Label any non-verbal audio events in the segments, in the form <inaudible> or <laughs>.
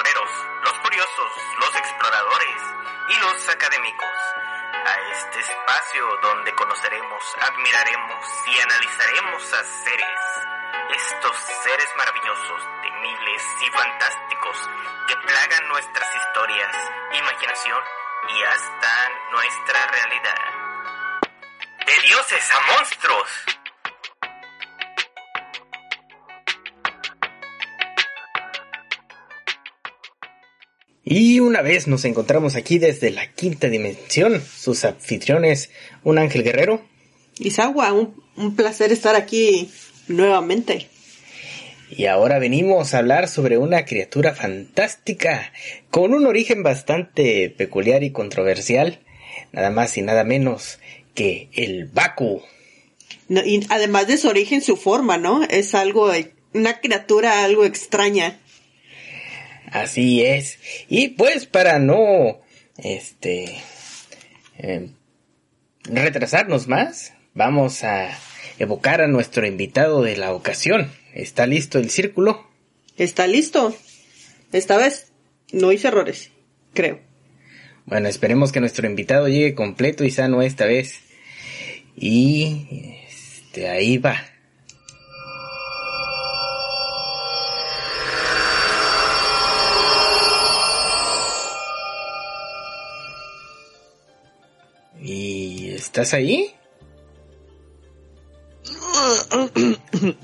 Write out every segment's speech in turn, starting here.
aventureros, los curiosos, los exploradores y los académicos a este espacio donde conoceremos, admiraremos y analizaremos a seres, estos seres maravillosos, temibles y fantásticos que plagan nuestras historias, imaginación y hasta nuestra realidad. De dioses a monstruos. Y una vez nos encontramos aquí desde la quinta dimensión, sus anfitriones, un ángel guerrero. Isagua, un, un placer estar aquí nuevamente. Y ahora venimos a hablar sobre una criatura fantástica, con un origen bastante peculiar y controversial, nada más y nada menos que el Baku. No, y además de su origen, su forma, ¿no? Es algo, una criatura algo extraña. Así es. Y pues para no, este, eh, retrasarnos más, vamos a evocar a nuestro invitado de la ocasión. ¿Está listo el círculo? Está listo. Esta vez no hice errores, creo. Bueno, esperemos que nuestro invitado llegue completo y sano esta vez. Y este ahí va. Estás ahí?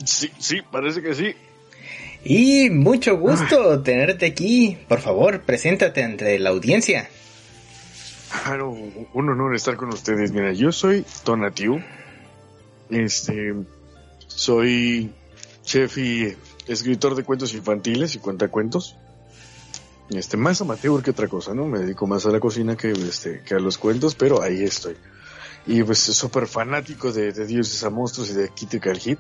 Sí, sí, parece que sí. Y mucho gusto tenerte aquí. Por favor, preséntate ante la audiencia. Claro, un honor estar con ustedes. Mira, yo soy Tonatiu. Este, soy chef y escritor de cuentos infantiles y cuentacuentos. Este, más amateur que otra cosa, ¿no? Me dedico más a la cocina que, este, que a los cuentos, pero ahí estoy. Y pues súper fanático de, de dioses a monstruos y de Critical Hit.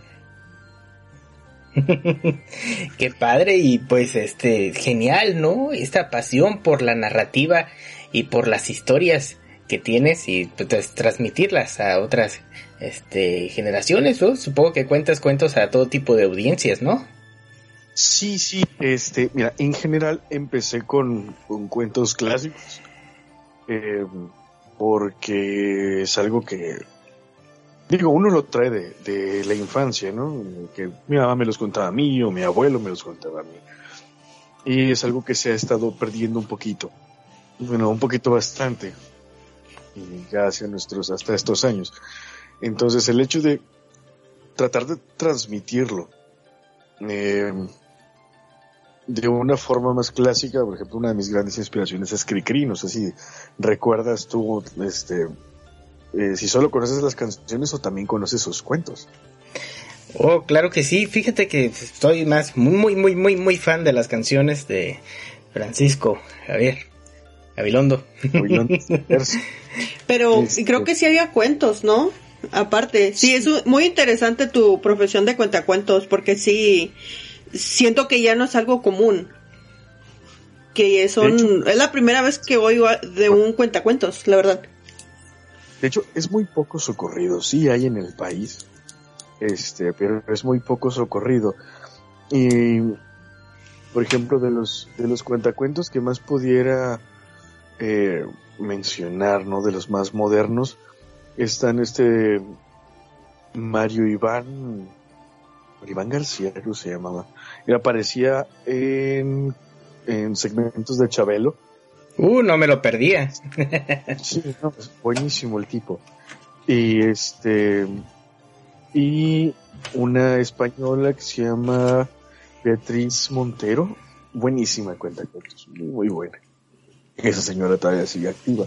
<laughs> Qué padre y pues este genial, ¿no? Esta pasión por la narrativa y por las historias que tienes y pues, transmitirlas a otras este generaciones, ¿no? Supongo que cuentas cuentos a todo tipo de audiencias, ¿no? Sí, sí, este, mira, en general empecé con, con cuentos clásicos. Eh, porque es algo que, digo, uno lo trae de, la infancia, ¿no? Que mi mamá me los contaba a mí o mi abuelo me los contaba a mí. Y es algo que se ha estado perdiendo un poquito. Bueno, un poquito bastante. Y ya hacia nuestros, hasta estos años. Entonces el hecho de tratar de transmitirlo, eh, de una forma más clásica, por ejemplo, una de mis grandes inspiraciones es Cricri, no sé si recuerdas tú, este, eh, si solo conoces las canciones o también conoces sus cuentos. Oh, claro que sí, fíjate que estoy más, muy, muy, muy, muy fan de las canciones de Francisco Javier Gabilondo. <laughs> Pero este... creo que sí había cuentos, ¿no? Aparte, sí, es muy interesante tu profesión de cuentacuentos, porque sí, siento que ya no es algo común. Que son, es la primera vez que oigo de un cuentacuentos, la verdad. De hecho, es muy poco socorrido, sí hay en el país, este, pero es muy poco socorrido. Y, por ejemplo, de los, de los cuentacuentos que más pudiera eh, mencionar, ¿no? De los más modernos, están este Mario Iván Iván García creo se llamaba. Y aparecía en, en segmentos de Chabelo. Uh, no me lo perdía. sí, no, es buenísimo el tipo. Y este, y una española que se llama Beatriz Montero. Buenísima cuenta cuentos, muy, muy buena. Esa señora todavía sigue activa.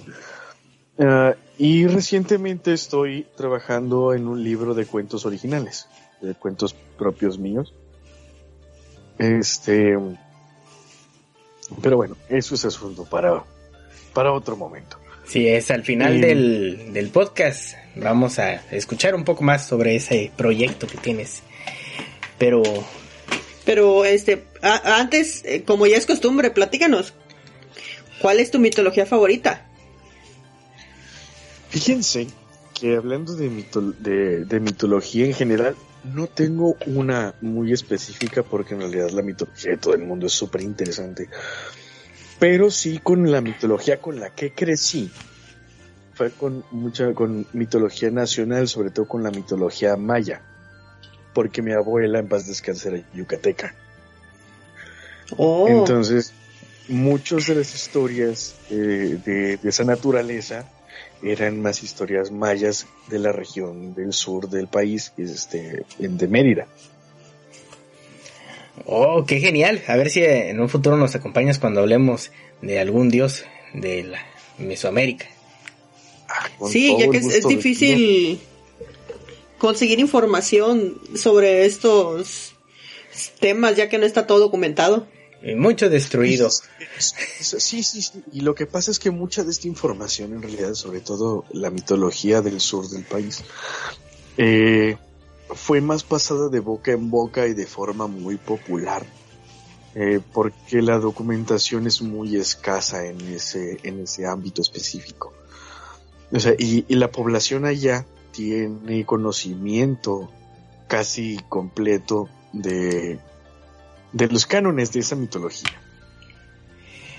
Uh, y recientemente estoy trabajando en un libro de cuentos originales de cuentos propios míos. Este, pero bueno, eso es asunto para, para otro momento. Sí, es al final eh, del, del podcast. Vamos a escuchar un poco más sobre ese proyecto que tienes. Pero, pero este, a, antes, eh, como ya es costumbre, platícanos. ¿Cuál es tu mitología favorita? Fíjense que hablando de, mito de, de, mitología en general, no tengo una muy específica porque en realidad la mitología de todo el mundo es súper interesante. Pero sí con la mitología con la que crecí. Fue con mucha, con mitología nacional, sobre todo con la mitología maya. Porque mi abuela en paz descanse era yucateca. Oh. Entonces, muchas de las historias eh, de, de esa naturaleza eran más historias mayas de la región del sur del país, este, de Mérida. Oh, qué genial. A ver si en un futuro nos acompañas cuando hablemos de algún dios de la Mesoamérica. Ah, Sí, ya que es, difícil conseguir información sobre estos temas, ya que no está todo documentado. Y mucho destruido. Sí, sí, sí. Y lo que pasa es que mucha de esta información, en realidad, sobre todo la mitología del sur del país, eh, fue más pasada de boca en boca y de forma muy popular. eh, porque la documentación es muy escasa en ese, en ese ámbito específico. O sea, y, y la población allá tiene conocimiento casi completo de, de los cánones de esa mitología.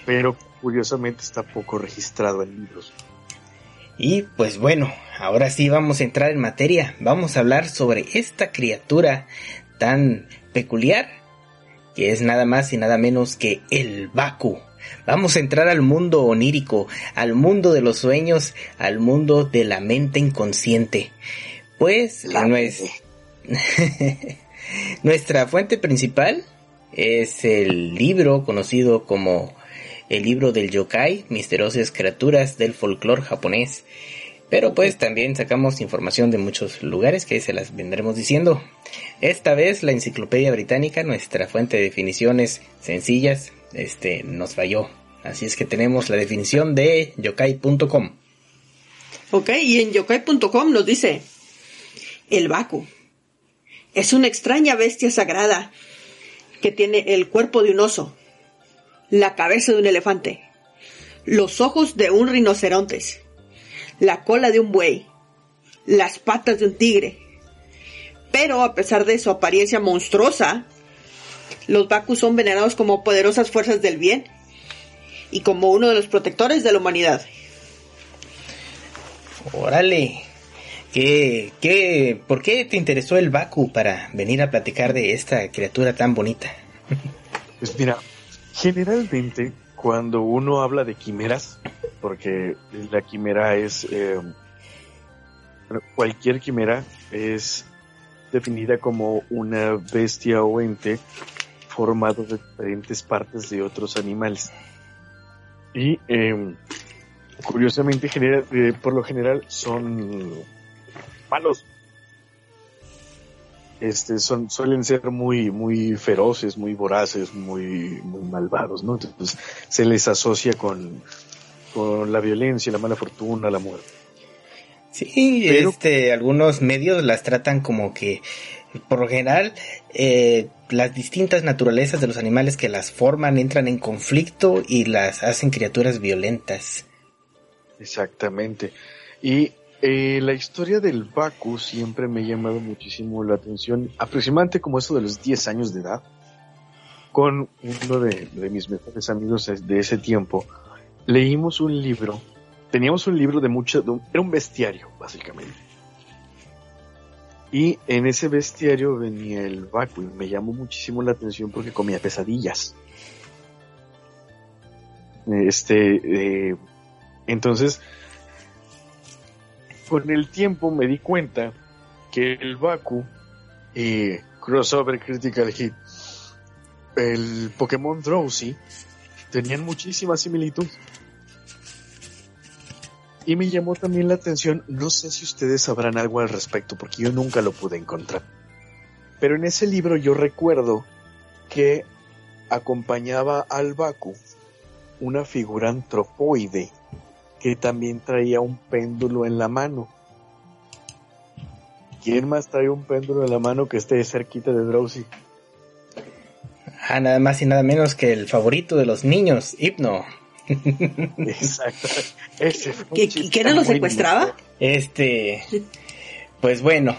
Pero curiosamente está poco registrado en libros. Y pues bueno, ahora sí vamos a entrar en materia. Vamos a hablar sobre esta criatura tan peculiar que es nada más y nada menos que el Baku. Vamos a entrar al mundo onírico, al mundo de los sueños, al mundo de la mente inconsciente. Pues La nues- <laughs> nuestra fuente principal es el libro conocido como el libro del yokai, misteriosas criaturas del folclore japonés. Pero pues también sacamos información de muchos lugares que se las vendremos diciendo. Esta vez la enciclopedia británica, nuestra fuente de definiciones sencillas, este nos falló. Así es que tenemos la definición de yokai.com. Ok, y en yokai.com nos dice, el Baku es una extraña bestia sagrada que tiene el cuerpo de un oso, la cabeza de un elefante, los ojos de un rinocerontes, la cola de un buey, las patas de un tigre. Pero a pesar de su apariencia monstruosa, los Baku son venerados como poderosas fuerzas del bien y como uno de los protectores de la humanidad. Órale. ¿Qué, ¿Por qué te interesó el Baku para venir a platicar de esta criatura tan bonita? Pues mira, generalmente cuando uno habla de quimeras, porque la quimera es, eh, cualquier quimera es definida como una bestia o ente formado de diferentes partes de otros animales. Y eh, curiosamente, genera- eh, por lo general son malos. Este, son, suelen ser muy, muy feroces, muy voraces, muy, muy malvados, ¿no? Entonces se les asocia con, con la violencia, la mala fortuna, la muerte. Sí, Pero- este, algunos medios las tratan como que, por lo general, eh, las distintas naturalezas de los animales que las forman entran en conflicto y las hacen criaturas violentas. Exactamente. Y eh, la historia del Baku siempre me ha llamado muchísimo la atención, aproximadamente como eso de los 10 años de edad, con uno de, mis mejores amigos de, ese tiempo, leímos un libro, teníamos un libro de mucho, era un bestiario, básicamente. Y en ese bestiario venía el Baku y me llamó muchísimo la atención porque comía pesadillas. Este, eh, entonces, con el tiempo me di cuenta que el Baku y Crossover Critical Hit, el Pokémon Drowsy, tenían muchísima similitud. Y me llamó también la atención, no sé si ustedes sabrán algo al respecto, porque yo nunca lo pude encontrar. Pero en ese libro yo recuerdo que acompañaba al Baku una figura antropoide que también traía un péndulo en la mano. ¿Quién más trae un péndulo en la mano que esté cerquita de Drowsy? Ah, nada más y nada menos que el favorito de los niños, Hipno. Exacto. <laughs> Ese ¿Qué- quién lo secuestraba? Este, Pues bueno,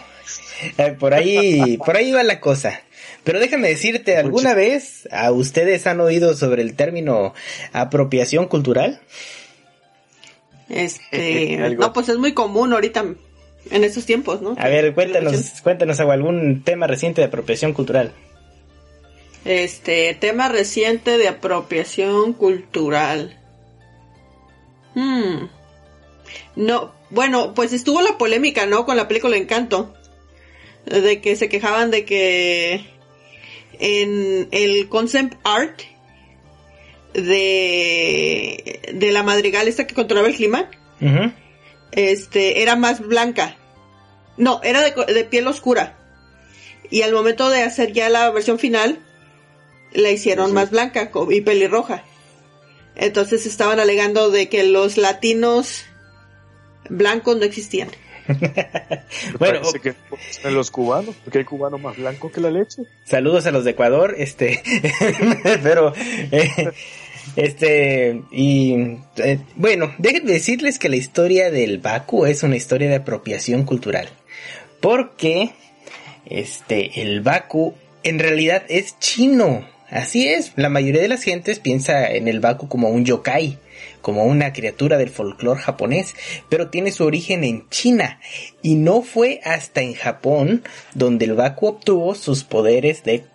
eh, por ahí, por ahí va la cosa. Pero déjame decirte, ¿alguna vez a ustedes han oído sobre el término apropiación cultural? Este, <laughs> no, pues es muy común ahorita en estos tiempos, ¿no? A ver, cuéntanos, cuéntanos algún tema reciente de apropiación cultural. Este, tema reciente de apropiación cultural. Hmm. No, bueno, pues estuvo la polémica, ¿no? Con la película Encanto. De que se quejaban de que en el concept art de, de la madrigal esta que controlaba el clima, este, era más blanca. No, era de, piel oscura. Y al momento de hacer ya la versión final, la hicieron más blanca y pelirroja. Entonces estaban alegando de que los latinos blancos no existían. <laughs> bueno, que en los cubanos, porque hay cubano más blanco que la leche. Saludos a los de Ecuador, este, <laughs> pero, eh, este, y, eh, bueno, déjenme decirles que la historia del Baku es una historia de apropiación cultural, porque, este, el Baku en realidad es chino, así es, la mayoría de las gentes piensa en el Baku como un yokai, como una criatura del folclore japonés, pero tiene su origen en China y no fue hasta en Japón donde el Baku obtuvo sus poderes de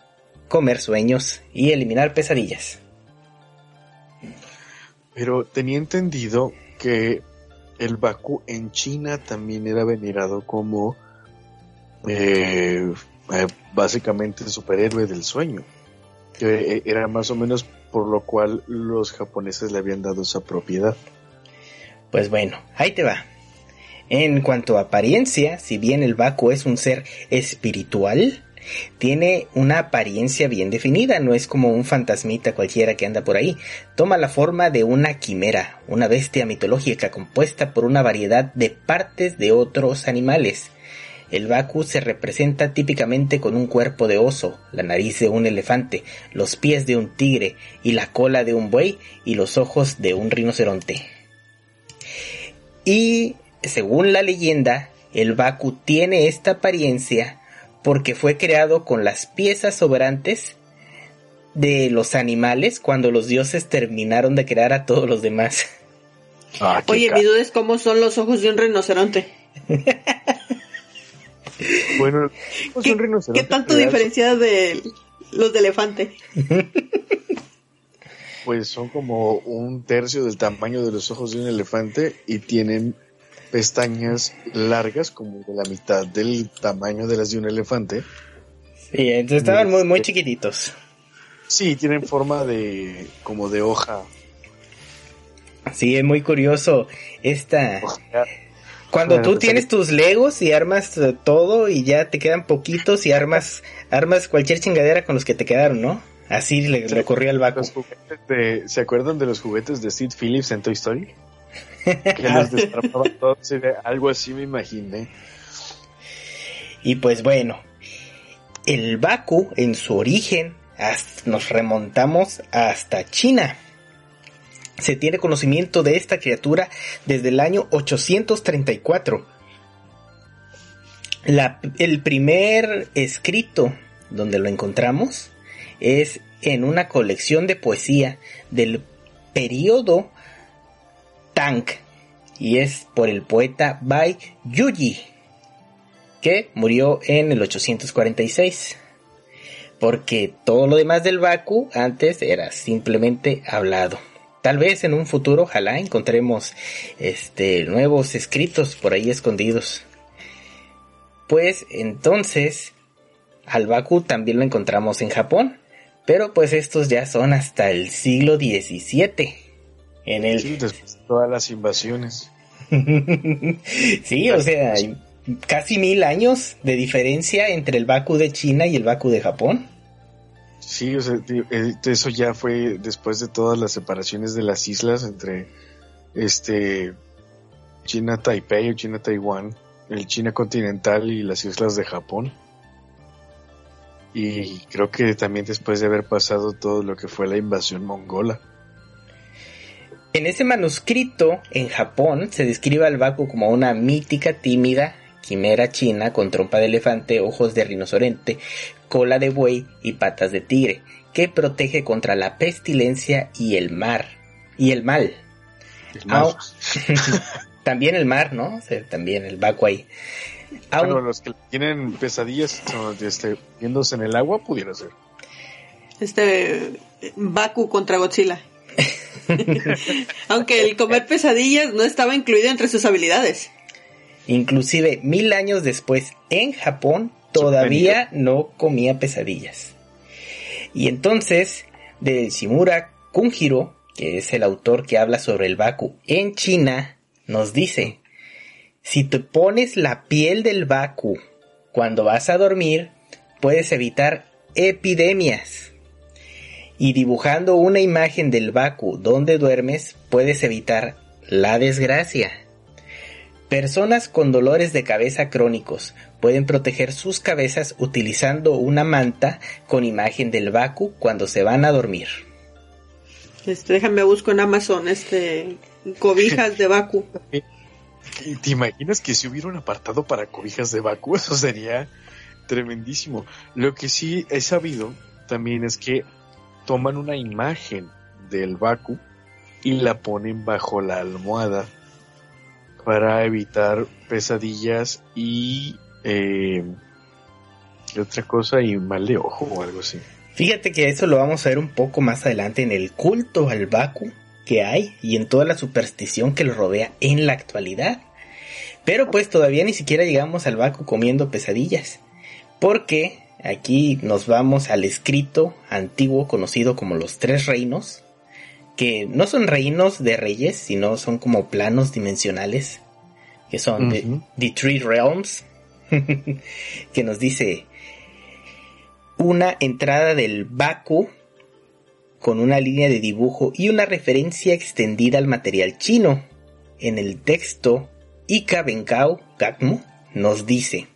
comer sueños y eliminar pesadillas. Pero tenía entendido que el Baku en China también era venerado como eh, eh, básicamente superhéroe del sueño. Que era más o menos por lo cual los japoneses le habían dado esa propiedad. Pues bueno, ahí te va. En cuanto a apariencia, si bien el Baku es un ser espiritual, tiene una apariencia bien definida, no es como un fantasmita cualquiera que anda por ahí. Toma la forma de una quimera, una bestia mitológica compuesta por una variedad de partes de otros animales, el Baku se representa típicamente con un cuerpo de oso, la nariz de un elefante, los pies de un tigre y la cola de un buey y los ojos de un rinoceronte. Y según la leyenda, el Baku tiene esta apariencia porque fue creado con las piezas sobrantes de los animales cuando los dioses terminaron de crear a todos los demás. Ah, Oye, mi duda es cómo son los ojos de un rinoceronte. <laughs> Bueno, ¿Qué, tanto diferencia de los de elefante? Pues son como un tercio del tamaño de los ojos de un elefante y tienen pestañas largas como de la mitad del tamaño de las de un elefante. Sí, entonces estaban muy, muy chiquititos. Sí, tienen forma de como de hoja. Sí, es muy curioso esta cuando tú tienes tus legos y armas todo y ya te quedan poquitos y armas armas cualquier chingadera con los que te quedaron, ¿no? Así le, le ocurrió al Baku. ¿Se acuerdan de los juguetes de Sid Phillips en Toy Story? <laughs> que los destrapaban todos, algo así me imaginé. Y pues bueno, el Baku en su origen nos remontamos hasta China se tiene conocimiento de esta criatura desde el año 834. el primer escrito donde lo encontramos es en una colección de poesía del periodo Tang y es por el poeta Bai Yuji que murió en el 846 porque todo lo demás del Baku antes era simplemente hablado. Tal vez en un futuro, ojalá encontremos este nuevos escritos por ahí escondidos. Pues entonces, al Baku también lo encontramos en Japón, pero pues estos ya son hasta el siglo XVII. En el... Sí, después de todas las invasiones. <laughs> sí, o sea, hay casi mil años de diferencia entre el Baku de China y el Baku de Japón. Sí, o sea, eh, eso ya fue después de todas las separaciones de las islas entre este China Taipei o China Taiwán, el China continental y las islas de Japón. Y creo que también después de haber pasado todo lo que fue la invasión mongola. En ese manuscrito, en Japón, se describe al Baku como una mítica, tímida quimera china con trompa de elefante, ojos de rinoceronte, cola de buey y patas de tigre, que protege contra la pestilencia y el mar. Y el mal. <laughs> también el mar, ¿no? también el Baku ahí. Bueno, los que tienen pesadillas este, viéndose en el agua, pudiera ser. Este Baku contra Godzilla. <laughs> Aunque el comer pesadillas no estaba incluido entre sus habilidades. Inclusive mil años después, en Japón, todavía no comía pesadillas. Y entonces, de Shimura Kunjiro, que es el autor que habla sobre el Baku en China, nos dice, si te pones la piel del Baku cuando vas a dormir, puedes evitar epidemias. Y dibujando una imagen del Baku donde duermes, puedes evitar la desgracia. Personas con dolores de cabeza crónicos pueden proteger sus cabezas utilizando una manta con imagen del Baku cuando se van a dormir. Este, déjame busco en Amazon este cobijas de Baku. <laughs> ¿Te imaginas que si hubiera un apartado para cobijas de Baku? <laughs> Eso sería tremendísimo. Lo que sí he sabido también es que toman una imagen del Baku y la ponen bajo la almohada para evitar pesadillas y eh, otra cosa y mal de ojo o algo así. Fíjate que eso lo vamos a ver un poco más adelante en el culto al Baku que hay y en toda la superstición que lo rodea en la actualidad. Pero pues todavía ni siquiera llegamos al Baku comiendo pesadillas. Porque aquí nos vamos al escrito antiguo conocido como los tres reinos que no son reinos de reyes, sino son como planos dimensionales, que son The Three Realms, <laughs> que nos dice una entrada del Baku con una línea de dibujo y una referencia extendida al material chino. En el texto, Ika Benkao Gakmo nos dice,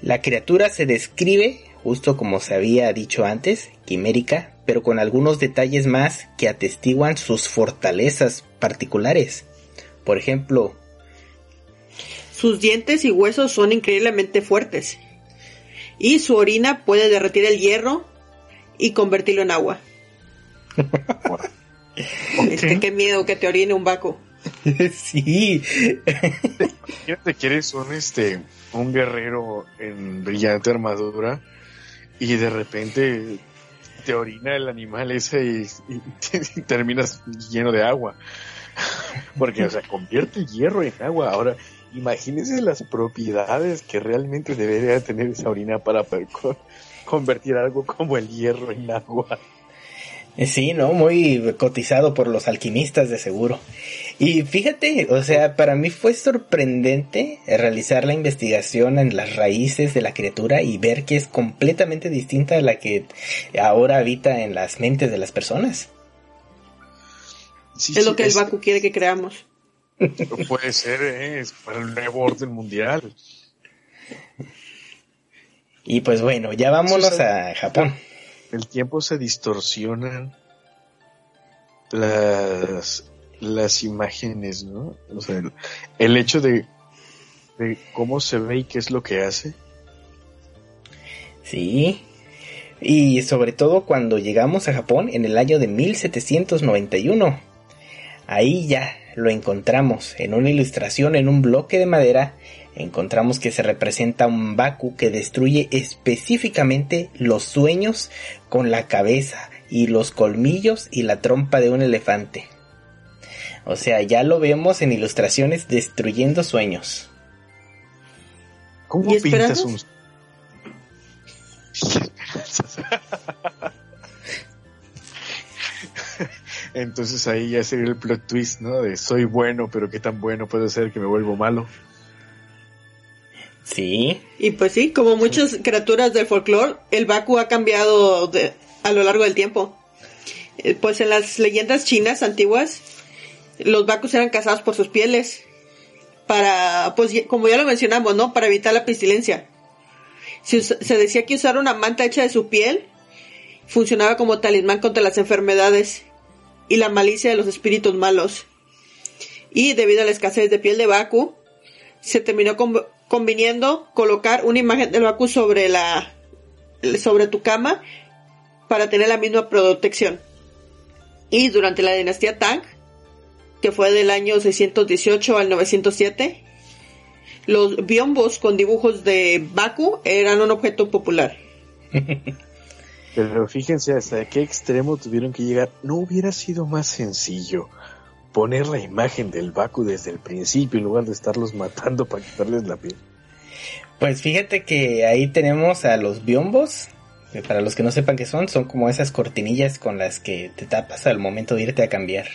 la criatura se describe, justo como se había dicho antes, quimérica, pero con algunos detalles más que atestiguan sus fortalezas particulares. Por ejemplo, sus dientes y huesos son increíblemente fuertes. Y su orina puede derretir el hierro y convertirlo en agua. <laughs> este, qué miedo que te orine un vaco. <laughs> sí. te quieres un este un guerrero en brillante armadura y de repente te orina el animal ese y, <laughs> terminas lleno de agua. Porque, o sea, convierte el hierro en agua. Ahora, imagínense las propiedades que realmente debería tener esa orina para convertir algo como el hierro en agua. Eh, sí, ¿no? Muy cotizado por los alquimistas de seguro. Y fíjate, o sea, para mí fue sorprendente realizar la investigación en las raíces de la criatura y ver que es completamente distinta a la que ahora habita en las mentes de las personas. es lo que el Baku quiere que creamos. Puede ser, ¿eh? es para el nuevo orden mundial. Y pues bueno, ya vámonos a Japón el tiempo se distorsionan las, las imágenes, ¿no? O sea, el, hecho de, de, cómo se ve y qué es lo que hace. Sí. Y sobre todo cuando llegamos a Japón en el año de 1791. Ahí ya lo encontramos en una ilustración en un bloque de madera encontramos que se representa un Baku que destruye específicamente los sueños con la cabeza y los colmillos y la trompa de un elefante. O sea, ya lo vemos en ilustraciones destruyendo sueños. ¿Cómo pintas un... <laughs> Entonces ahí ya sería el plot twist, ¿no? De soy bueno, pero qué tan bueno puede ser que me vuelvo malo. Sí. Y pues sí, como muchas criaturas del folclore, el Baku ha cambiado a lo largo del tiempo. Eh, pues en las leyendas chinas antiguas, los Bakus eran cazados por sus pieles. Para, pues como ya lo mencionamos, ¿no? Para evitar la pestilencia. Se, se decía que usar una manta hecha de su piel funcionaba como talismán contra las enfermedades y la malicia de los espíritus malos. Y debido a la escasez de piel de Baku, se terminó con- conviniendo colocar una imagen del Baku sobre la sobre tu cama para tener la misma protección. Y durante la dinastía Tang, que fue del año 618 al 907, los biombos con dibujos de Baku eran un objeto popular. <laughs> Pero fíjense hasta qué extremo tuvieron que llegar. ¿No hubiera sido más sencillo poner la imagen del Baku desde el principio en lugar de estarlos matando para quitarles la piel? Pues fíjate que ahí tenemos a los biombos. que para los que no sepan qué son, son como esas cortinillas con las que te tapas al momento de irte a cambiar.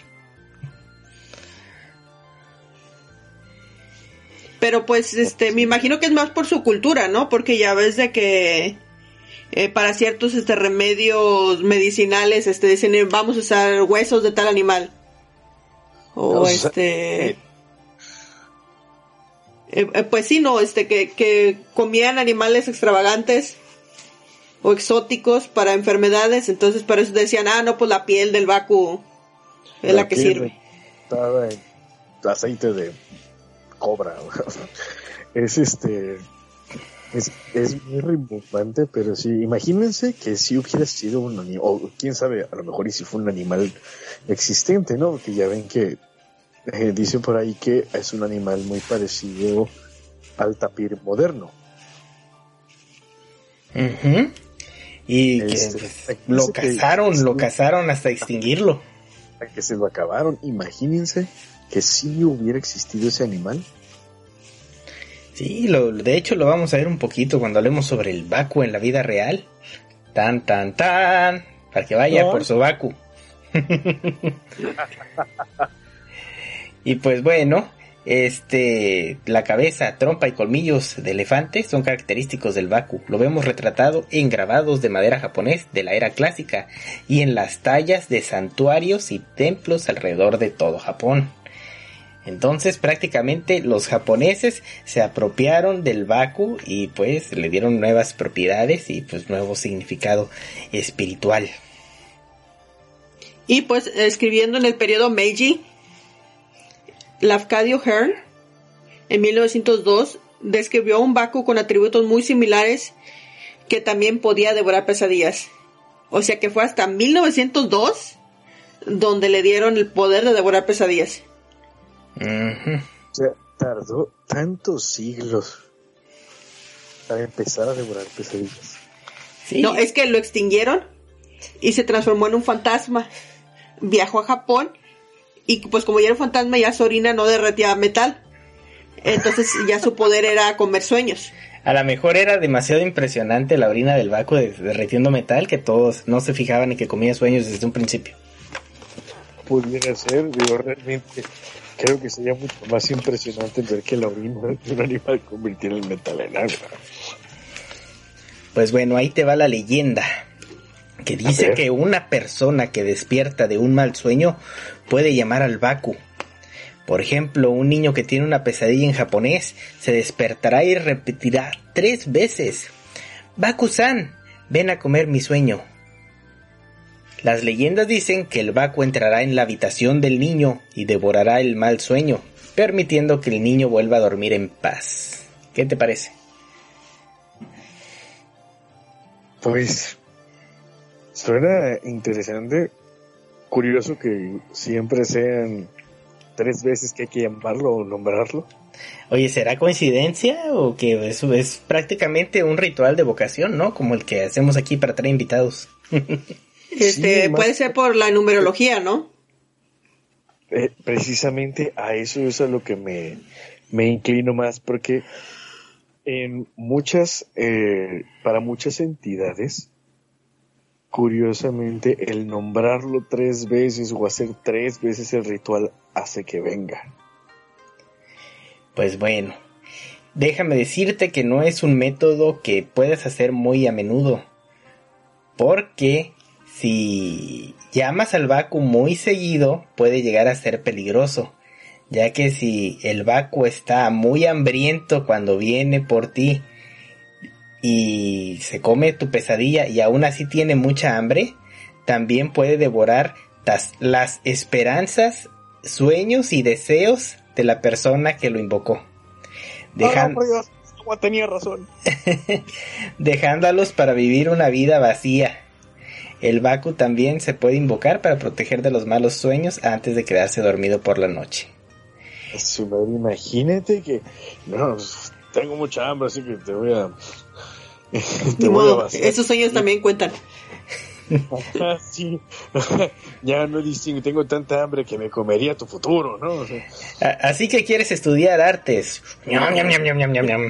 Pero pues este, me imagino que es más por su cultura, ¿no? Porque ya ves de que eh, para ciertos este remedios medicinales este dicen eh, vamos a usar huesos de tal animal. O O sea, este eh, eh, eh, pues sí, no, este que, que comían animales extravagantes o exóticos para enfermedades, entonces por eso decían, ah, no, pues la piel del vacu es la, que sirve. aceite de cobra. <laughs> es este. Es, es muy rimbombante, pero sí, imagínense que si hubiera sido un animal, o quién sabe, a lo mejor y si fue un animal existente, ¿no? Porque ya ven que eh, dicen por ahí que es un animal muy parecido al tapir moderno. Y que Este, pues, lo que- cazaron, lo cazaron hasta extinguirlo. A que se lo acabaron. Imagínense que si hubiera existido ese animal. Sí, lo, de hecho lo vamos a ver un poquito cuando hablemos sobre el Baku en la vida real. Tan, tan, tan. Para que vaya No. por su Baku. <laughs> y pues bueno, este, la cabeza, trompa y colmillos de elefante son característicos del Baku. Lo vemos retratado en grabados de madera japonés de la era clásica y en las tallas de santuarios y templos alrededor de todo Japón. Entonces prácticamente los japoneses se apropiaron del Baku y pues le dieron nuevas propiedades y pues nuevo significado espiritual. Y pues escribiendo en el periodo Meiji, Lafcadio Hearn, en 1902, describió un Baku con atributos muy similares que también podía devorar pesadillas. O sea que fue hasta 1902 donde le dieron el poder de devorar pesadillas. Ujú. O sea, tardó tantos siglos para empezar a devorar pesadillas. Sí, No, es que lo extinguieron y se transformó en un fantasma. Viajó a Japón y pues como ya era un fantasma ya su orina no derretía metal. Entonces <laughs> ya su poder era comer sueños. a lo mejor era demasiado impresionante la orina del Baku de- derritiendo metal que todos no se fijaban en que comía sueños desde un principio. Pudiera ser, digo, realmente creo que sería mucho más impresionante ver que la orina de un animal convirtiera el metal en agua. Pues bueno, ahí te va la leyenda. Que dice que una persona que despierta de un mal sueño puede llamar al Baku. Por ejemplo, un niño que tiene una pesadilla en japonés se despertará y repetirá tres veces. Baku-san, ven a comer mi sueño. Las leyendas dicen que el Baku entrará en la habitación del niño y devorará el mal sueño, permitiendo que el niño vuelva a dormir en paz. ¿Qué te parece? Pues suena interesante, curioso que siempre sean tres veces que hay que llamarlo o nombrarlo. Oye, ¿será coincidencia o que eso es prácticamente un ritual de vocación, ¿no? Como el que hacemos aquí para traer invitados. <laughs> Este Sí, más- puede ser por la numerología, ¿no? Eh, precisamente a eso es a lo que me, me inclino más, porque en muchas, eh, para muchas entidades, curiosamente, el nombrarlo tres veces o hacer tres veces el ritual hace que venga. Pues bueno, déjame decirte que no es un método que puedes hacer muy a menudo. Porque si llamas al Baku muy seguido, puede llegar a ser peligroso. Ya que si el Baku está muy hambriento cuando viene por ti y se come tu pesadilla y aún así tiene mucha hambre, también puede devorar tas- las esperanzas, sueños y deseos de la persona que lo invocó. Dejan... tenía razón. <laughs> dejándolos para vivir una vida vacía. El Baku también se puede invocar para proteger de los malos sueños antes de quedarse dormido por la noche. Su madre, imagínate que no, tengo mucha hambre, así que te voy a <laughs> Ni modo, esos sueños también cuentan. sí, <laughs> ya no distingo, tengo tanta hambre que me comería tu futuro, ¿no? O sea, Así que quieres estudiar artes. Ñam, ñam, ñam. <laughs>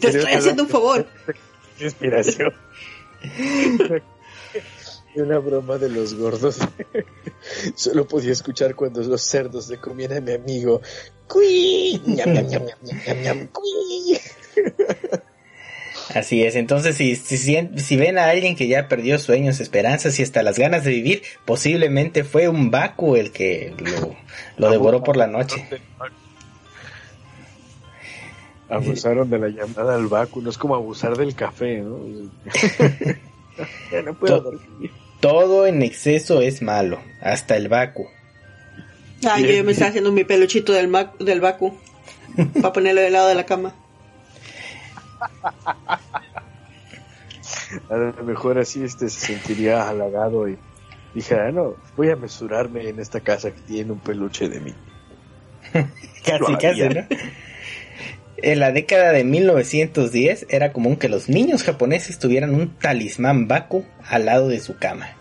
Te estoy haciendo un favor. Qué inspiración. <laughs> Una broma de los gordos. <laughs> Solo podía escuchar cuando los cerdos le comían a mi amigo. Así es, entonces si, si, si ven a alguien que ya perdió sueños, esperanzas y hasta las ganas de vivir, posiblemente fue un Baku el que lo, lo devoró por la noche. Abusaron de la llamada al Baku, no es como abusar del café, ¿no? <laughs> ya no puedo To- dormir. Todo en exceso es malo, hasta el Baku. Ay, yo me estaba haciendo mi peluchito del, Mac- del Baku. Para ponerlo del lado de la cama. A lo mejor así este se sentiría halagado y dijera, no, voy a mesurarme en esta casa que tiene un peluche de mí. <laughs> Casi, casi. ¿no? <laughs> En la década de 1910 era común que los niños japoneses tuvieran un talismán Baku al lado de su cama.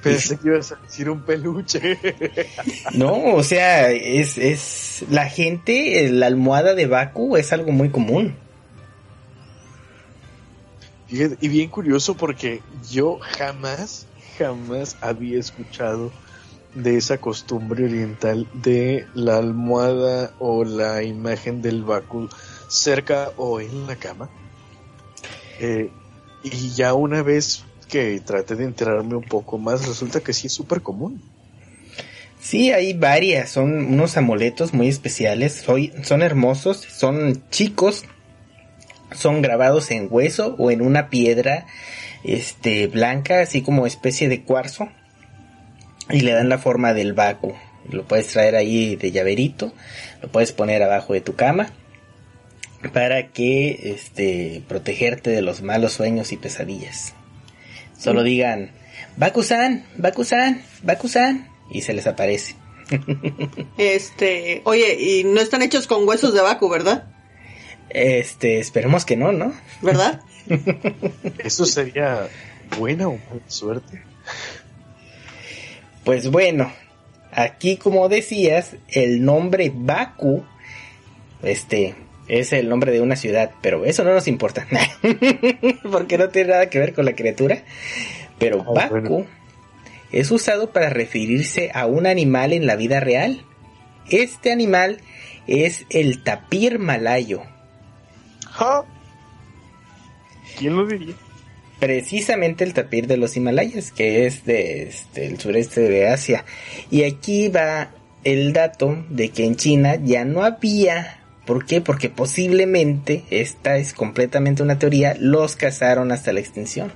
Pensé que ibas a decir un peluche. <laughs> No, o sea, es, es la gente, la almohada de Baku es algo muy común. Fíjate, y bien curioso porque yo jamás, jamás había escuchado de esa costumbre oriental de la almohada o la imagen del Baku cerca o en la cama. Eh, y ya una vez que traté de enterarme un poco más, resulta que sí es súper común. Sí, hay varias, son unos amuletos muy especiales, soy- son hermosos, son chicos, son grabados en hueso o en una piedra este blanca, así como especie de cuarzo, y le dan la forma del Baku. Lo puedes traer ahí de llaverito, lo puedes poner abajo de tu cama para que este protegerte de los malos sueños y pesadillas. Solo digan Baku-san, Baku-san, Baku-san y se les aparece. <laughs> Este, oye, y no están hechos con huesos de Baku, ¿verdad? Este, esperemos que no, ¿no? ¿Verdad? <laughs> Eso sería buena o mala suerte. Pues bueno, aquí como decías, el nombre Baku, este, es el nombre de una ciudad, pero eso no nos importa, <laughs> porque no tiene nada que ver con la criatura. Pero Ah, Baku bueno. es usado para referirse a un animal en la vida real. Este animal es el tapir malayo. ¡Ja! ¿Quién lo diría? precisamente el tapir de los Himalayas, que es de este, el sureste de Asia. Y aquí va el dato de que en China ya no había. ¿Por qué? Porque posiblemente, esta es completamente una teoría, los cazaron hasta la extinción.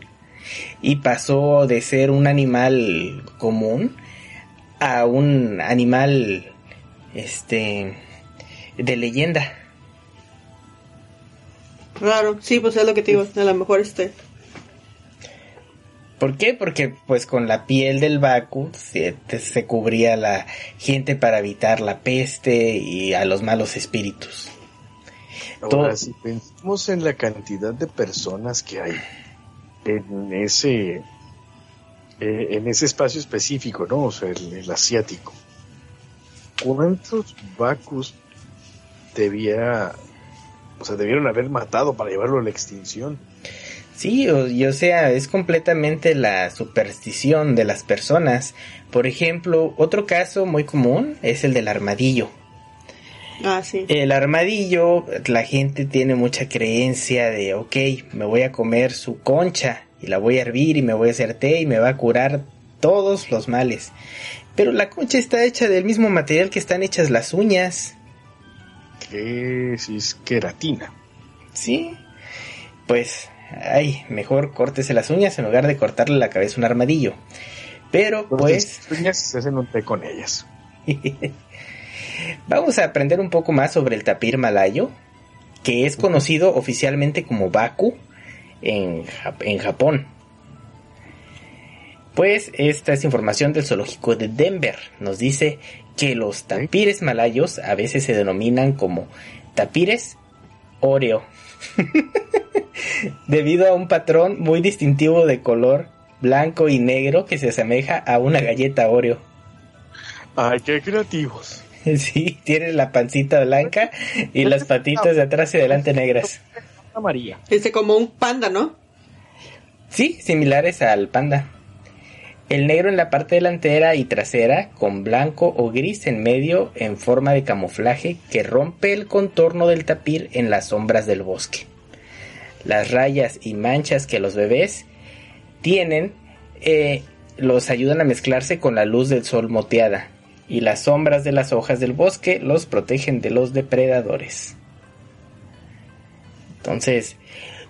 Y pasó de ser un animal común a un animal, este, de leyenda. Raro, sí, pues es lo que te digo. A lo mejor este. ¿Por qué? Porque pues con la piel del Baku se, se cubría la gente para evitar la peste y a los malos espíritus. Ahora, Todo- si pensamos en la cantidad de personas que hay en ese eh, en ese espacio específico, ¿no? O sea, el, el asiático. ¿Cuántos Bakus debía, o sea, debieron haber matado para llevarlo a la extinción? Sí, o, y o sea, es completamente la superstición de las personas. Por ejemplo, otro caso muy común es el del armadillo. Ah, sí. El armadillo, la gente tiene mucha creencia de, ok, me voy a comer su concha y la voy a hervir y me voy a hacer té y me va a curar todos los males. Pero la concha está hecha del mismo material que están hechas las uñas, Que si es queratina. ¿sí? Pues, ay, mejor córtese las uñas en lugar de cortarle la cabeza a un armadillo. Pero pues... Entonces, uñas se hacen un té con ellas. <laughs> Vamos a aprender un poco más sobre el tapir malayo, que es conocido oficialmente como Baku en, en Japón. Pues esta es información del zoológico de Denver. Nos dice que los tapires malayos a veces se denominan como tapires Oreo. <laughs> Debido a un patrón muy distintivo de color blanco y negro que se asemeja a una galleta Oreo. Ay, qué creativos. <laughs> Sí, tiene la pancita blanca y las patitas de atrás y adelante negras. María. Este como un panda, ¿no? Sí, similares al panda. El negro en la parte delantera y trasera, con blanco o gris en medio en forma de camuflaje que rompe el contorno del tapir en las sombras del bosque. Las rayas y manchas que los bebés tienen eh, los ayudan a mezclarse con la luz del sol moteada, y las sombras de las hojas del bosque los protegen de los depredadores. Entonces,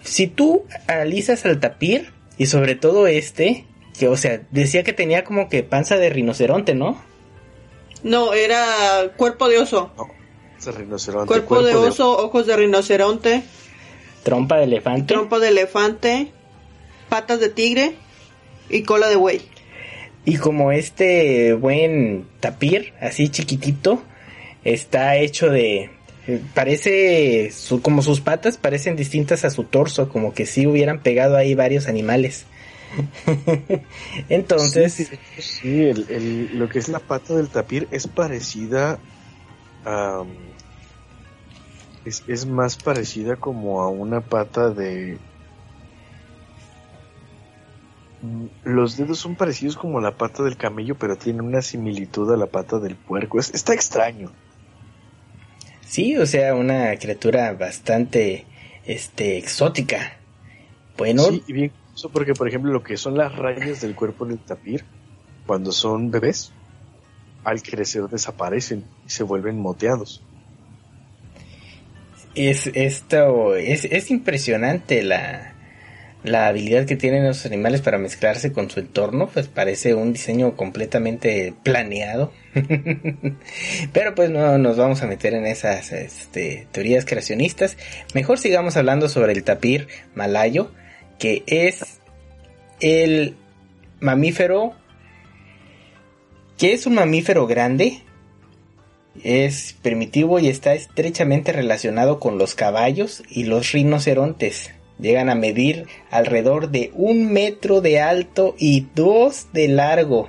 si tú analizas al tapir, y sobre todo este, que o sea, decía que tenía como que panza de rinoceronte, ¿no? No, era cuerpo de oso. No, es rinoceronte. Cuerpo, de oso, ojos de rinoceronte, Trompa de elefante. trompa de elefante, patas de tigre y cola de buey. Y como este buen tapir, así chiquitito, está hecho de... eh, Parece, su- como sus patas parecen distintas a su torso, como que si hubieran pegado ahí varios animales. <laughs> Entonces, Sí, sí, el- el- lo que es la pata del tapir es parecida a... Es, es más parecida como a una pata de... Los dedos son parecidos como la pata del camello, pero tiene una similitud a la pata del puerco. Es- está extraño. sí, o sea, una criatura bastante, este, exótica. Bueno, Sí, y bien, eso porque, por ejemplo, lo que son las rayas del cuerpo del tapir, cuando son bebés, al crecer desaparecen y se vuelven moteados. Es esto, es, es impresionante la, la habilidad que tienen los animales para mezclarse con su entorno, pues parece un diseño completamente planeado. <laughs> Pero pues no nos vamos a meter en esas este, teorías creacionistas. Mejor sigamos hablando sobre el tapir malayo, que es el mamífero que es un mamífero grande, es primitivo y está estrechamente relacionado con los caballos y los rinocerontes. Llegan a medir alrededor de un metro de alto y dos de largo.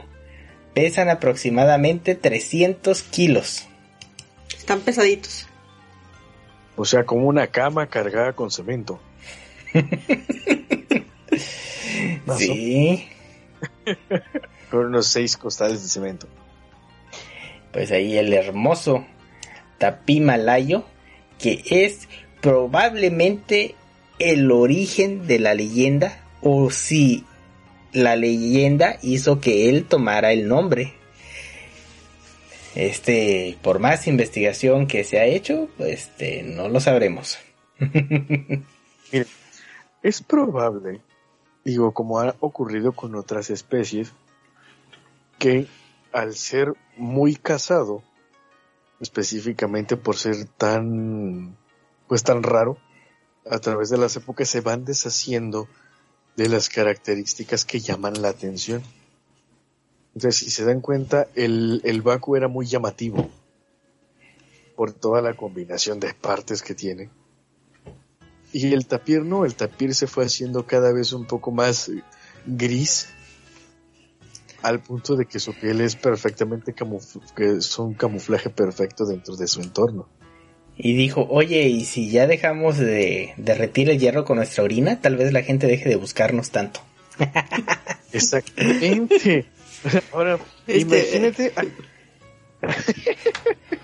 Pesan aproximadamente 300 kilos. Están pesaditos. O sea, como una cama cargada con cemento. <laughs> Sí, <laughs> Con unos seis costales de cemento. Pues ahí el hermoso tapí malayo, que es probablemente el origen de la leyenda, o si la leyenda hizo que él tomara el nombre. Este, por más investigación que se ha hecho, este, no lo sabremos. <laughs> Es probable, digo, como ha ocurrido con otras especies, que al ser muy cazado, específicamente por ser tan, pues tan raro, a través de las épocas se van deshaciendo de las características que llaman la atención. Entonces, si se dan cuenta, el, el Baku era muy llamativo por toda la combinación de partes que tiene. Y el tapir no, el tapir se fue haciendo cada vez un poco más gris, al punto de que su piel es perfectamente camufl que es un camuflaje perfecto dentro de su entorno. Y dijo, oye, ¿y si ya dejamos de derretir el hierro con nuestra orina? Tal vez la gente deje de buscarnos tanto. <laughs> Exactamente. <laughs> Ahora, Este, imagínate. <laughs>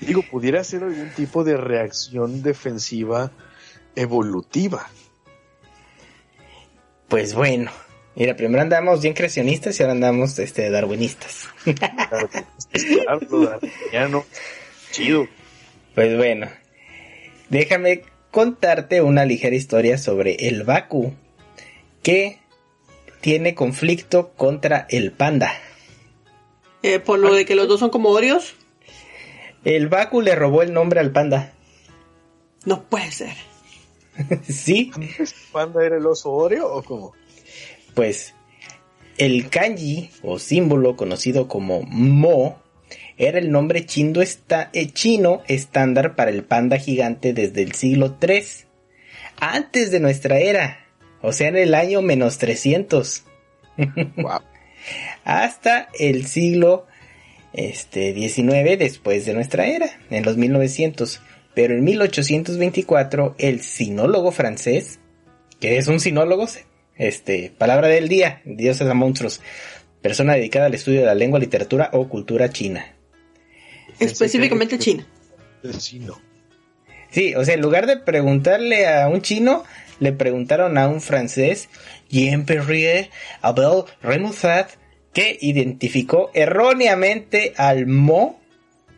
Digo, pudiera ser algún tipo de reacción defensiva evolutiva. Pues bueno, mira, primero andamos bien creacionistas y ahora andamos este, darwinistas. Claro. Chido. Pues bueno, déjame contarte una ligera historia sobre el Baku que tiene conflicto contra el panda. Eh, por lo de que los dos son como Oreos. El Baku le robó el nombre al panda. No puede ser. <laughs> sí, ¿Panda era el oso Oreo o cómo? Pues el kanji o símbolo conocido como Mo era el nombre chino, eh, chino estándar para el panda gigante desde el siglo III, antes de nuestra era, o sea en el año menos 300. Wow. <laughs> hasta el siglo este, 19 después de nuestra era, en los 1900. Pero en 1824 el sinólogo francés, que es un sinólogo, este, palabra del día, dioses a monstruos, persona dedicada al estudio de la lengua, literatura o cultura china. Específicamente China. Vecino. Sí, o sea, en lugar de preguntarle a un chino, le preguntaron a un francés, Jean Perrier Abel Remusat, que identificó erróneamente al Mo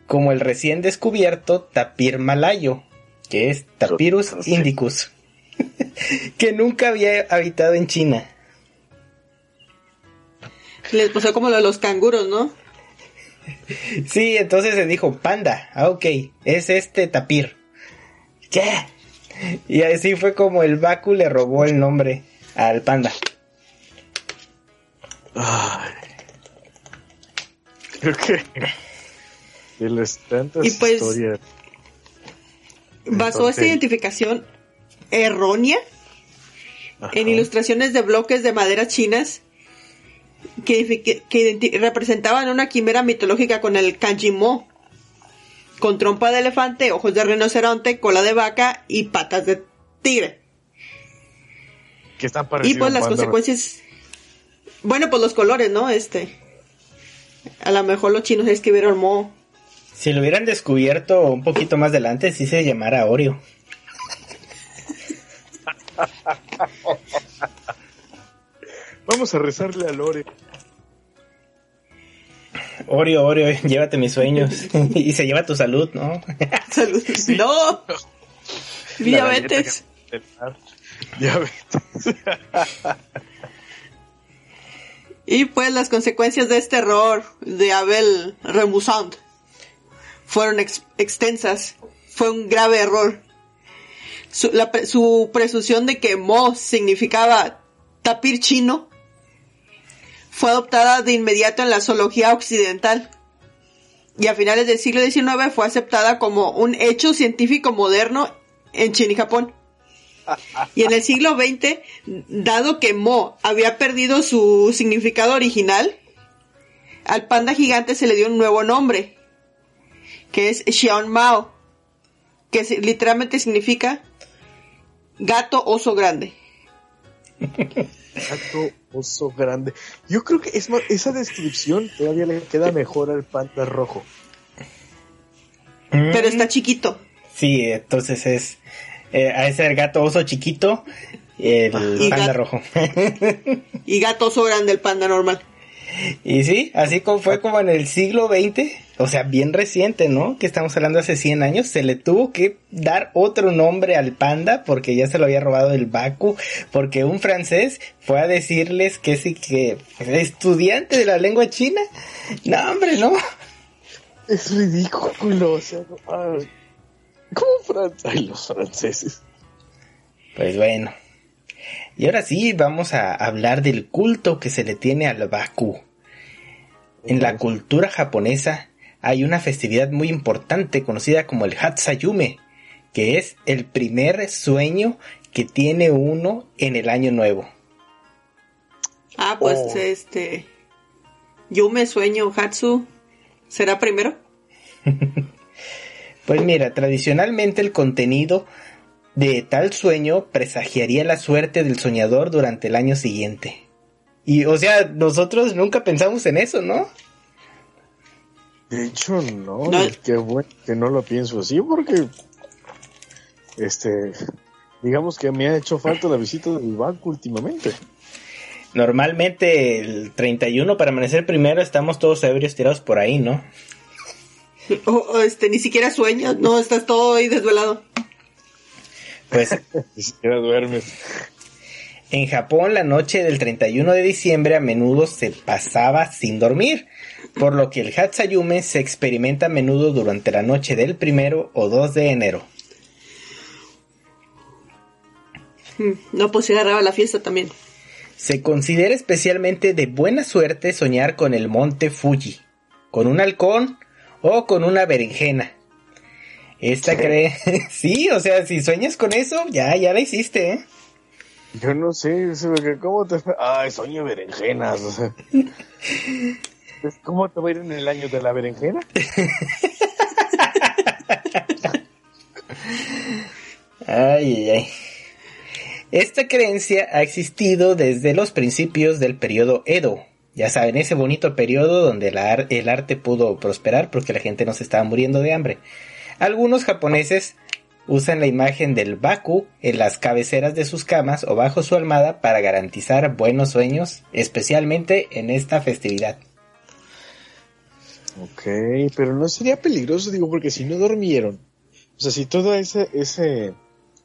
como el recién descubierto tapir malayo, que es Tapirus Sí. indicus, <laughs> que nunca había habitado en China. Les pasó como lo de los canguros, ¿no? Sí, entonces se dijo panda, ah, ok, es este tapir. ¿Qué? Y así fue como el Baku le robó el nombre al panda. Ay. Creo que tantas Y pues- historias. Basó esta identificación errónea Ajá. en ilustraciones de bloques de madera chinas que, que- que identi- representaban una quimera mitológica con el kanji mo, con trompa de elefante, ojos de rinoceronte, cola de vaca y patas de tigre. que están Y pues las consecuencias, bueno, pues los colores, ¿no? Este, a lo mejor los chinos escribieron mo. Si lo hubieran descubierto un poquito más adelante, sí se llamara Oreo. <laughs> Vamos a rezarle a Lore. Oreo, Oreo, <laughs> llévate mis sueños. <laughs> y se lleva tu salud, ¿no? Salud. No, diabetes. Diabetes. Y pues las consecuencias de este error de Abel Remusant fueron ex- extensas. Fue un grave error. Su, la su presunción de que Mo significaba tapir chino fue adoptada de inmediato en la zoología occidental. Y a finales del siglo XIX fue aceptada como un hecho científico moderno en China y Japón. Y en el siglo XX, dado que Mo había perdido su significado original, al panda gigante se le dio un nuevo nombre, que es Xiaon Mao, que literalmente significa gato oso grande. Gato oso grande. Yo creo que es más, esa descripción todavía le queda mejor al panda rojo. Pero está chiquito. Sí, entonces es... Eh, a ese gato oso chiquito, el Y panda gato- rojo. <laughs> Y gato oso grande el panda normal. y sí, así como fue como en el siglo XX, o sea, bien reciente, ¿no? Que estamos hablando hace 100 años, se le tuvo que dar otro nombre al panda porque ya se lo había robado el Baku, porque un francés fue a decirles que sí, que estudiante de la lengua china. No, hombre, no. Es ridículo, o sea, ¿cómo Francia? Ay, los franceses. Pues bueno. Y ahora sí, vamos a hablar del culto que se le tiene al Baku. En la cultura japonesa hay una festividad muy importante conocida como el Hatsayume, que es el primer sueño que tiene uno en el año nuevo. Ah, pues Oh. este. Yo me sueño, Hatsu. ¿Será primero? <laughs> Pues mira, tradicionalmente el contenido de tal sueño presagiaría la suerte del soñador durante el año siguiente. Y o sea, nosotros nunca pensamos en eso, ¿no? De hecho, no, No. qué bueno que no lo pienso así porque, este, digamos que me ha hecho falta la visita del banco últimamente. Normalmente el 31 para amanecer primero estamos todos ebrios tirados por ahí, ¿no? <laughs> O, o, este, ni siquiera sueñas, no, estás todo ahí desvelado. Pues <laughs> Ni siquiera duermes. En Japón, la noche del 31 de diciembre a menudo se pasaba sin dormir, por lo que el Hatsayume se experimenta a menudo durante la noche del primero o 2 de enero. Mm, No, pues se agarraba la fiesta también. Se considera especialmente de buena suerte soñar con el monte Fuji, con un halcón o con una berenjena. Esta cree, <laughs> sí, o sea, si sueñas con eso, ya, ya la hiciste, ¿eh? Yo no sé, ¿cómo te... Ay, sueño berenjenas, o sea. <laughs> ¿Cómo te va a ir en el año de la berenjena? Ay, ay. Esta creencia ha existido desde los principios del periodo Edo. Ya saben, ese bonito periodo donde el arte pudo prosperar porque la gente no se estaba muriendo de hambre. Algunos japoneses usan la imagen del Baku en las cabeceras de sus camas o bajo su almohada para garantizar buenos sueños, especialmente en esta festividad. Ok, pero no sería peligroso, digo, porque si no durmieron, o sea, si todo ese, ese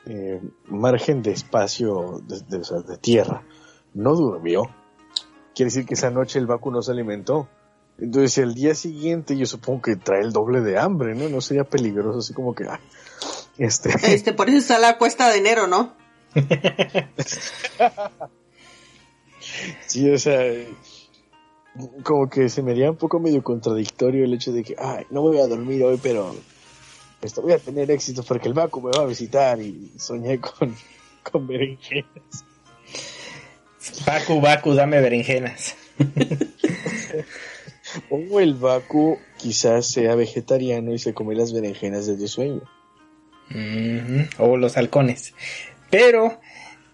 eh, margen de espacio de, de- o sea, de tierra no durmió, quiere decir que esa noche el Baku no se alimentó. Entonces, el día siguiente yo supongo que trae el doble de hambre, ¿no? No sería peligroso, así como que, ah, este, <laughs> Este, por eso está la cuesta de enero, ¿no? <laughs> sí, o sea, como que se me haría un poco medio contradictorio el hecho de que, ay, no voy a dormir hoy, pero esto, voy a tener éxito porque el Baku me va a visitar y soñé con, <laughs> con berenjenas. Baku, Baku, dame berenjenas. <laughs> O el Baku quizás sea vegetariano y se come las berenjenas desde sueño. O los halcones. Pero,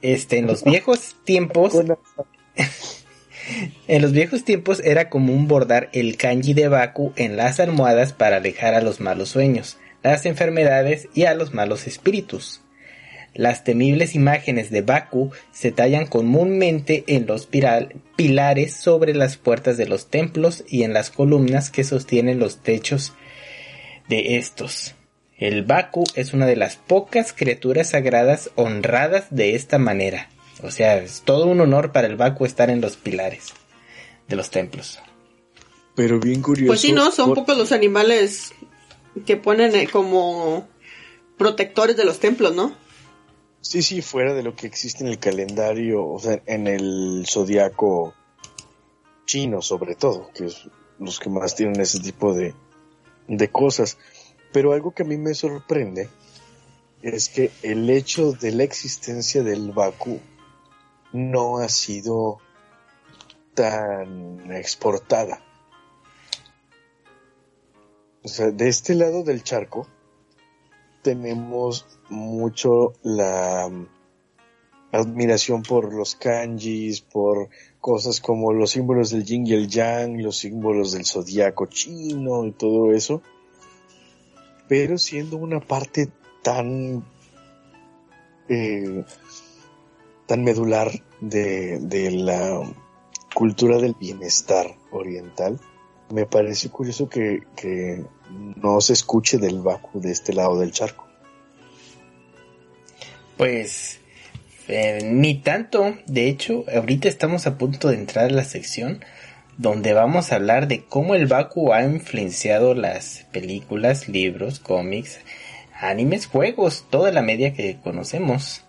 este, en los <laughs> viejos tiempos, en los viejos tiempos era común bordar el kanji de Baku en las almohadas para alejar a los malos sueños, las enfermedades y a los malos espíritus. Las temibles imágenes de Baku se tallan comúnmente en los pilares sobre las puertas de los templos y en las columnas que sostienen los techos de estos. El Baku es una de las pocas criaturas sagradas honradas de esta manera. O sea, es todo un honor para el Baku estar en los pilares de los templos. Pero bien curioso. Pues sí, ¿no? Son por- pocos los animales que ponen eh, como protectores de los templos, ¿no? Sí, sí, fuera de lo que existe en el calendario, o sea, en el zodiaco chino sobre todo, que es los que más tienen ese tipo de, de cosas. Pero algo que a mí me sorprende es que el hecho de la existencia del Baku no ha sido tan exportada. O sea, de este lado del charco tenemos mucho la mm, admiración por los kanjis, por cosas como los símbolos del yin y el yang, los símbolos del zodiaco chino y todo eso. Pero siendo una parte tan eh, tan medular de, de la cultura del bienestar oriental, me parece curioso que, que no se escuche del Baku de este lado del charco. Pues eh, ni tanto, de hecho, ahorita estamos a punto de entrar a la sección donde vamos a hablar de cómo el Baku ha influenciado las películas, libros, cómics, animes, juegos, toda la media que conocemos.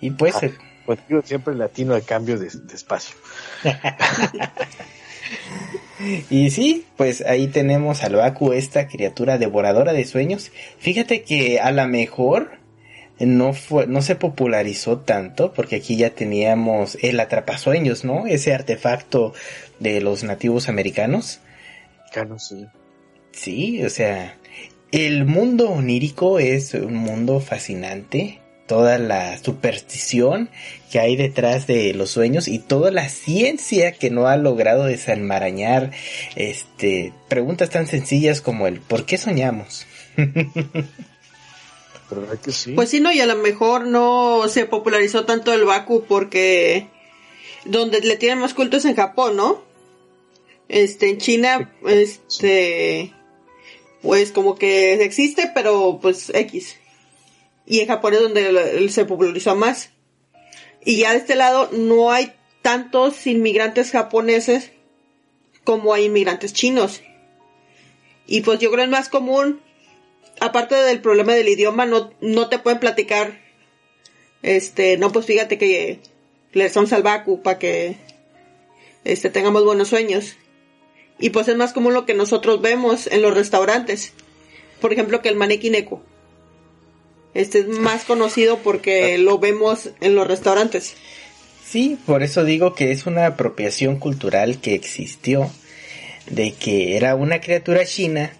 Y pues Ah. Pues digo siempre latino al cambio de, de espacio. <laughs> Y sí, pues ahí tenemos al Baku, esta criatura devoradora de sueños. Fíjate que a lo mejor no fue, no se popularizó tanto, porque aquí ya teníamos el atrapasueños, ¿no? Ese artefacto de los nativos americanos. Cano, sí. Sí, o sea, el mundo onírico es un mundo fascinante. Toda la superstición que hay detrás de los sueños y toda la ciencia que no ha logrado desenmarañar este preguntas tan sencillas como el ¿por qué soñamos? <laughs> Que sí. Pues sí, no, y a lo mejor no se popularizó tanto el Baku porque donde le tienen más culto es en Japón, ¿no? Este, en China, este, pues como que existe, pero pues X. Y en Japón es donde se popularizó más. Y ya de este lado no hay tantos inmigrantes japoneses como hay inmigrantes chinos. Y pues yo creo que es más común, aparte del problema del idioma, no, no te pueden platicar, este, no, pues fíjate que le son salvacu para que este, tengamos buenos sueños. Y pues es más común lo que nosotros vemos en los restaurantes. Por ejemplo, que el maneki neko. Este es más conocido porque lo vemos en los restaurantes. Sí, por eso digo que es una apropiación cultural que existió de que era una criatura china,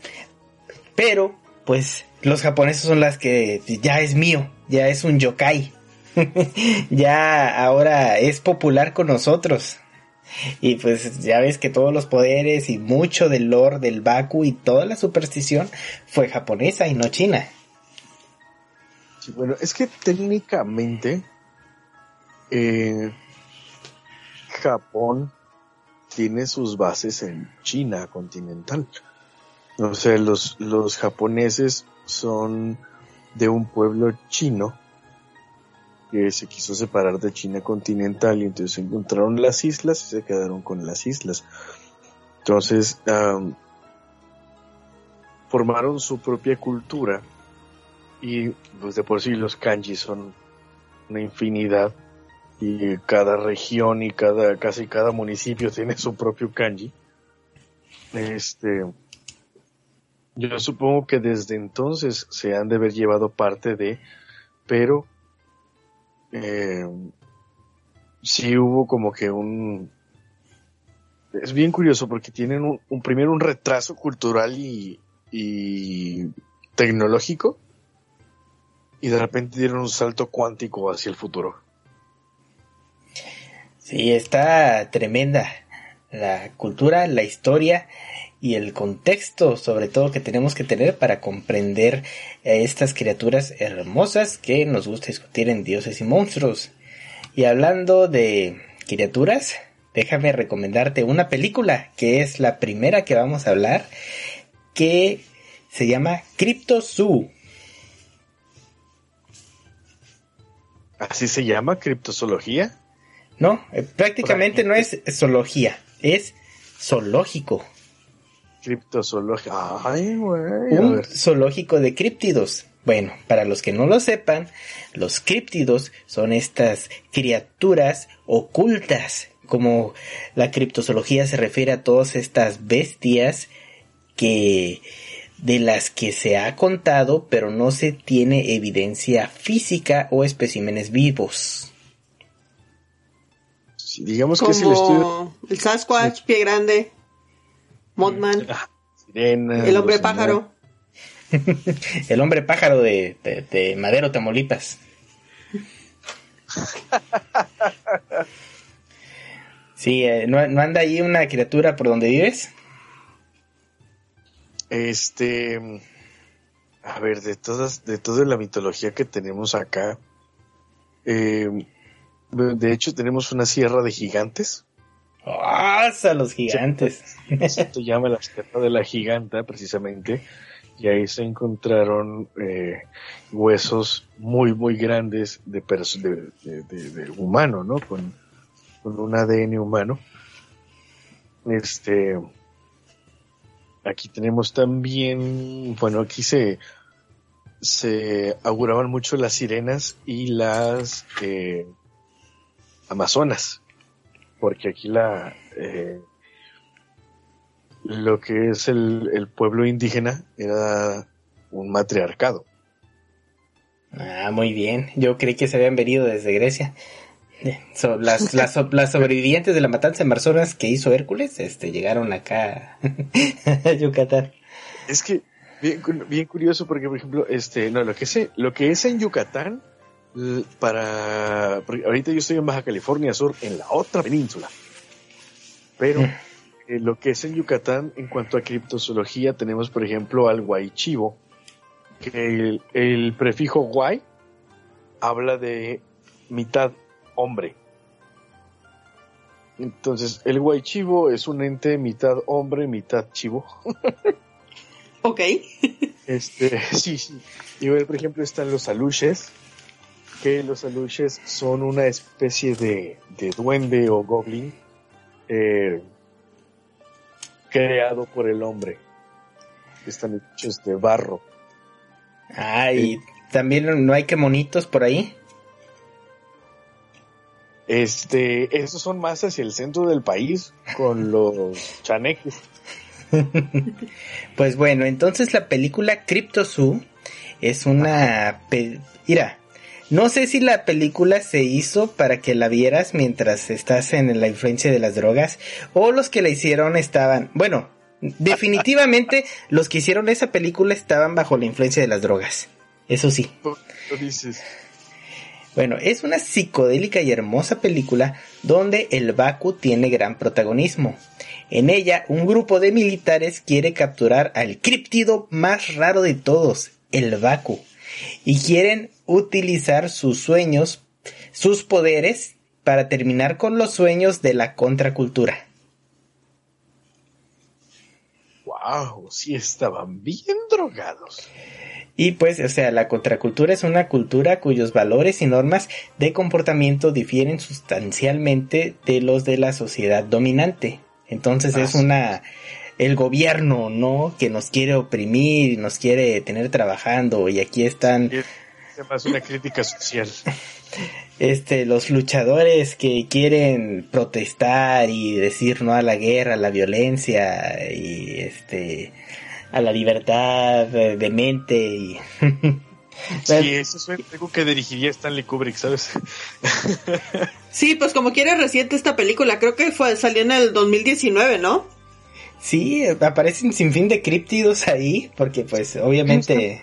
pero pues los japoneses son las que ya es mío, ya es un yokai. <laughs> ya ahora es popular con nosotros. Y pues ya ves que todos los poderes y mucho del lore del Baku y toda la superstición fue japonesa y no china. Bueno, es que técnicamente eh, Japón tiene sus bases en China continental. O sea, los, los japoneses son de un pueblo chino que se quiso separar de China continental y entonces encontraron las islas y se quedaron con las islas. Entonces, formaron su propia cultura y pues de por sí los kanji son una infinidad y cada región y cada casi cada municipio tiene su propio kanji. Este yo supongo que desde entonces se han de haber llevado parte de, pero eh, sí hubo como que un es bien curioso porque tienen un, primero un retraso cultural y tecnológico y de repente dieron un salto cuántico hacia el futuro. Sí, está tremenda la cultura, la historia y el contexto sobre todo que tenemos que tener para comprender estas criaturas hermosas que nos gusta discutir en dioses y monstruos. Y hablando de criaturas, déjame recomendarte una película que es la primera que vamos a hablar que se llama Crypto Zoo. ¿Así se llama? ¿Criptozoología? No, eh, prácticamente no es zoología, es zoológico. Criptozoológico. Un zoológico de críptidos. Bueno, para los que no lo sepan, los críptidos son estas criaturas ocultas, como la criptozoología se refiere a todas estas bestias que de las que se ha contado, pero no se tiene evidencia física o especímenes vivos digamos que es el estudio. El Sasquatch, Pie Grande, Mothman, ah, el hombre pájaro. <laughs> el hombre pájaro de, de, Madero, Tamaulipas. <laughs> sí, eh, ¿no, ¿no, anda ahí una criatura por donde vives? Este. A ver, de todas, de toda la mitología que tenemos acá. Eh, de hecho, tenemos una sierra de gigantes. ¡Ah! los gigantes! Se llama la sierra de la giganta, precisamente. Y ahí se encontraron eh, huesos muy, muy grandes de, de, humano, ¿no? Con, con un ADN humano. Este. Aquí tenemos también, bueno, aquí se, se auguraban mucho las sirenas y las eh, Amazonas, porque aquí la eh, lo que es el, pueblo indígena era un matriarcado. Ah, muy bien. Yo creí que se habían venido desde Grecia. <laughs> las, las, las, sobrevivientes de la matanza en Amazonas que hizo Hércules, este, llegaron acá <laughs> a Yucatán. Es que bien, bien curioso porque, por ejemplo, este, no, lo que sé, lo que es en Yucatán para ahorita yo estoy en Baja California Sur, en la otra península. Pero mm. eh, lo que es en Yucatán, en cuanto a criptozoología, tenemos por ejemplo al guaychivo, que el, prefijo guay habla de mitad hombre. Entonces, el guaychivo es un ente mitad hombre, mitad chivo. <laughs> ok. este, <laughs> sí, sí. Y por ejemplo, están los aluches, que los aluches son una especie de, de duende o goblin eh, creado por el hombre. Están hechos de barro. Ah, y también no hay que monitos por ahí. Este, esos son más hacia el centro del país, con <laughs> los chaneques. pues bueno, entonces la película Crypto Zoo es una... Mira, no sé si la película se hizo para que la vieras mientras estás en la influencia de las drogas o los que la hicieron estaban... Bueno, definitivamente <laughs> los que hicieron esa película estaban bajo la influencia de las drogas. Eso sí. Lo dices. Bueno, es una psicodélica y hermosa película donde el Baku tiene gran protagonismo. En ella, un grupo de militares quiere capturar al críptido más raro de todos, el Baku, y quieren utilizar sus sueños, sus poderes, para terminar con los sueños de la contracultura. ¡Wow! Sí estaban bien drogados. Y pues, o sea, la contracultura es una cultura cuyos valores y normas de comportamiento difieren sustancialmente de los de la sociedad dominante. Entonces es una el gobierno, ¿no? Que nos quiere oprimir, nos quiere tener trabajando y aquí están es una crítica social. <laughs> Este, los luchadores que quieren protestar y decir no a la guerra, a la violencia y este a la libertad de mente y <laughs> Sí, eso es algo que dirigiría Stanley Kubrick, ¿sabes? <laughs> sí, pues como quiere reciente esta película, creo que fue salió en el 2019, ¿no? Sí, aparecen sin fin de críptidos ahí, porque pues obviamente...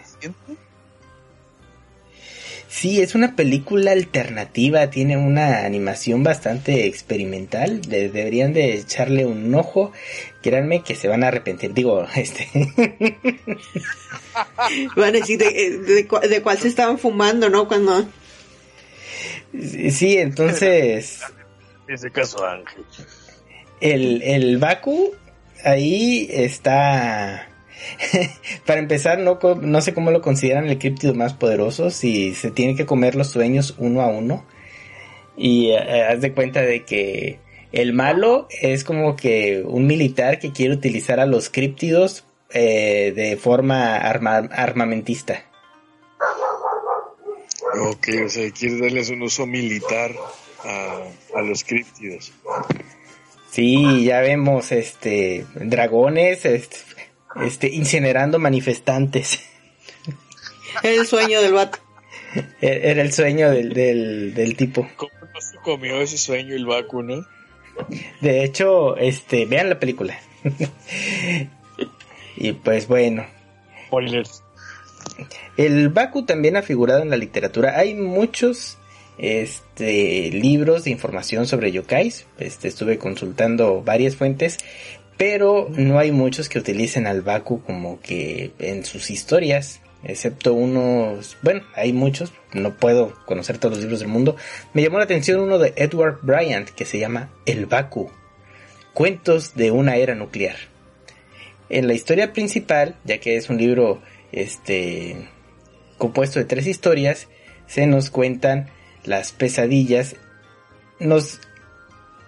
Sí, es una película alternativa, tiene una animación bastante experimental, deberían de echarle un ojo, créanme que se van a arrepentir, digo, <laughs> este... van a decir de, cuál se estaban fumando, ¿no? Cuando... Sí, entonces... En ese caso, Ángel. El, el Baku, ahí está <laughs> Para empezar, no, no sé cómo lo consideran el críptido más poderoso, si se tiene que comer los sueños uno a uno. Y eh, haz de cuenta de que el malo es como que un militar que quiere utilizar a los críptidos eh, de forma armamentista. Ok, o sea, quiere darles un uso militar a, a los críptidos. Sí, ya vemos este dragones, este, este, incinerando manifestantes. Era <laughs> el sueño del vato. E-, era el sueño del, del, del tipo. ¿Cómo no se comió ese sueño el Baku, no? De hecho, este, vean la película. <laughs> y pues bueno. Spoilers. El Baku también ha figurado en la literatura. Hay muchos este libros de información sobre yokais. Este estuve consultando varias fuentes pero no hay muchos que utilicen al Baku como que en sus historias, excepto unos, bueno, hay muchos, no puedo conocer todos los libros del mundo. Me llamó la atención uno de Edward Bryant que se llama El Baku, cuentos de una era nuclear. En la historia principal, ya que es un libro este compuesto de tres historias, se nos cuentan las pesadillas, nos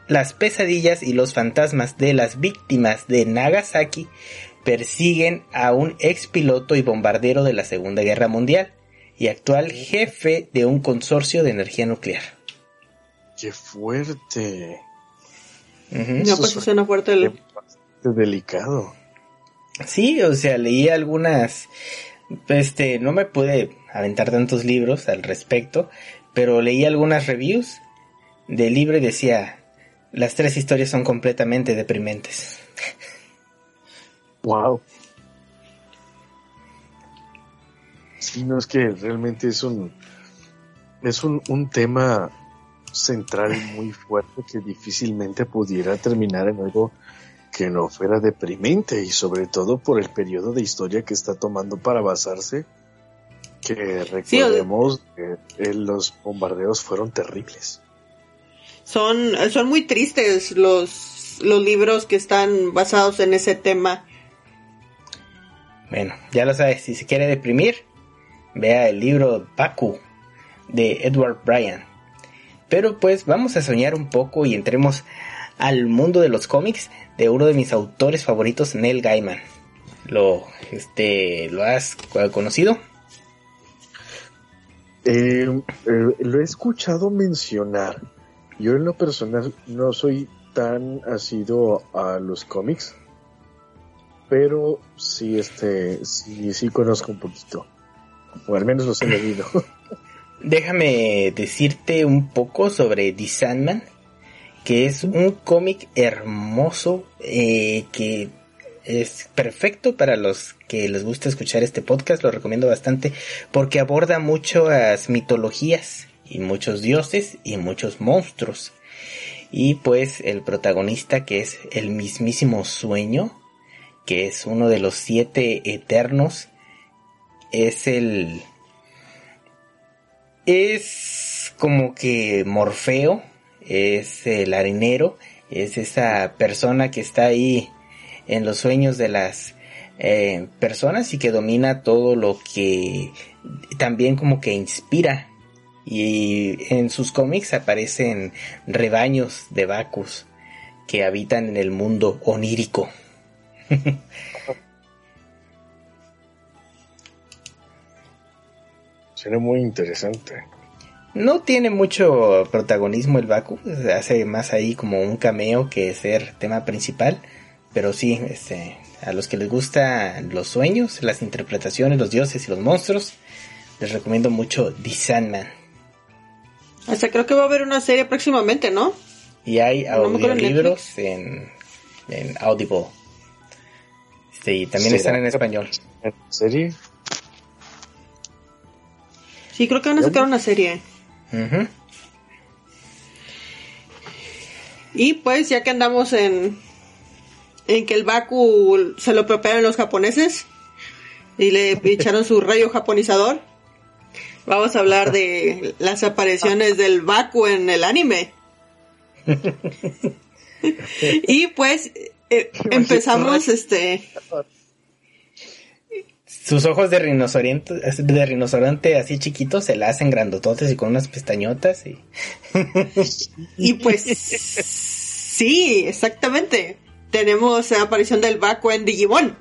las pesadillas y los fantasmas de las víctimas de Nagasaki persiguen a un ex piloto y bombardero de la Segunda Guerra Mundial y actual jefe de un consorcio de energía nuclear. ¡Qué fuerte! No, pues suena fuerte. delicado. Sí, o sea, leí algunas. Este, no me pude aventar tantos libros al respecto, pero leí algunas reviews del libro y decía, las tres historias son completamente deprimentes. Wow. Sí, no es que realmente es un es un, un tema central muy fuerte que difícilmente pudiera terminar en algo que no fuera deprimente y sobre todo por el periodo de historia que está tomando para basarse que recordemos que los bombardeos fueron terribles. Son, son muy tristes los, los libros que están basados en ese tema. Bueno, ya lo sabes, si se quiere deprimir, vea el libro Baku, de Edward Bryan. Pero pues vamos a soñar un poco y entremos al mundo de los cómics de uno de mis autores favoritos, Neil Gaiman. ¿Lo, este, ¿lo has conocido? Eh, eh, lo he escuchado mencionar. Yo en lo personal no soy tan asido a los cómics, pero sí, este, sí, sí conozco un poquito, o al menos los he leído. <laughs> Déjame decirte un poco sobre The Sandman, que es un cómic hermoso eh, que es perfecto para los que les gusta escuchar este podcast, lo recomiendo bastante porque aborda muchas mitologías y muchos dioses y muchos monstruos. Y pues el protagonista que es el mismísimo sueño, que es uno de los siete eternos, es el... es como que Morfeo, es el harinero, es esa persona que está ahí en los sueños de las eh, personas y que domina todo lo que también como que inspira y en sus cómics aparecen rebaños de Bacchus que habitan en el mundo onírico. <laughs> Suena muy interesante. No tiene mucho protagonismo el Baku, hace más ahí como un cameo que ser tema principal, pero sí, este, a los que les gustan los sueños, las interpretaciones, los dioses y los monstruos, les recomiendo mucho The Sandman. Hasta creo que va a haber una serie próximamente, ¿no? Y hay audiolibros en, en, Audible. Y también están en español. ¿En serie? Sí, creo que van a sacar una serie. Y pues ya que andamos en, en que el Baku se lo preparan los japoneses y le <laughs> echaron su rayo japonizador, vamos a hablar de las apariciones del Baku en el anime. y pues eh, empezamos este sus ojos de rinoceronte, de rinoceronte así chiquitos se la hacen grandototes y con unas pestañotas y... y pues sí, exactamente. Tenemos la aparición del Baku en Digimon.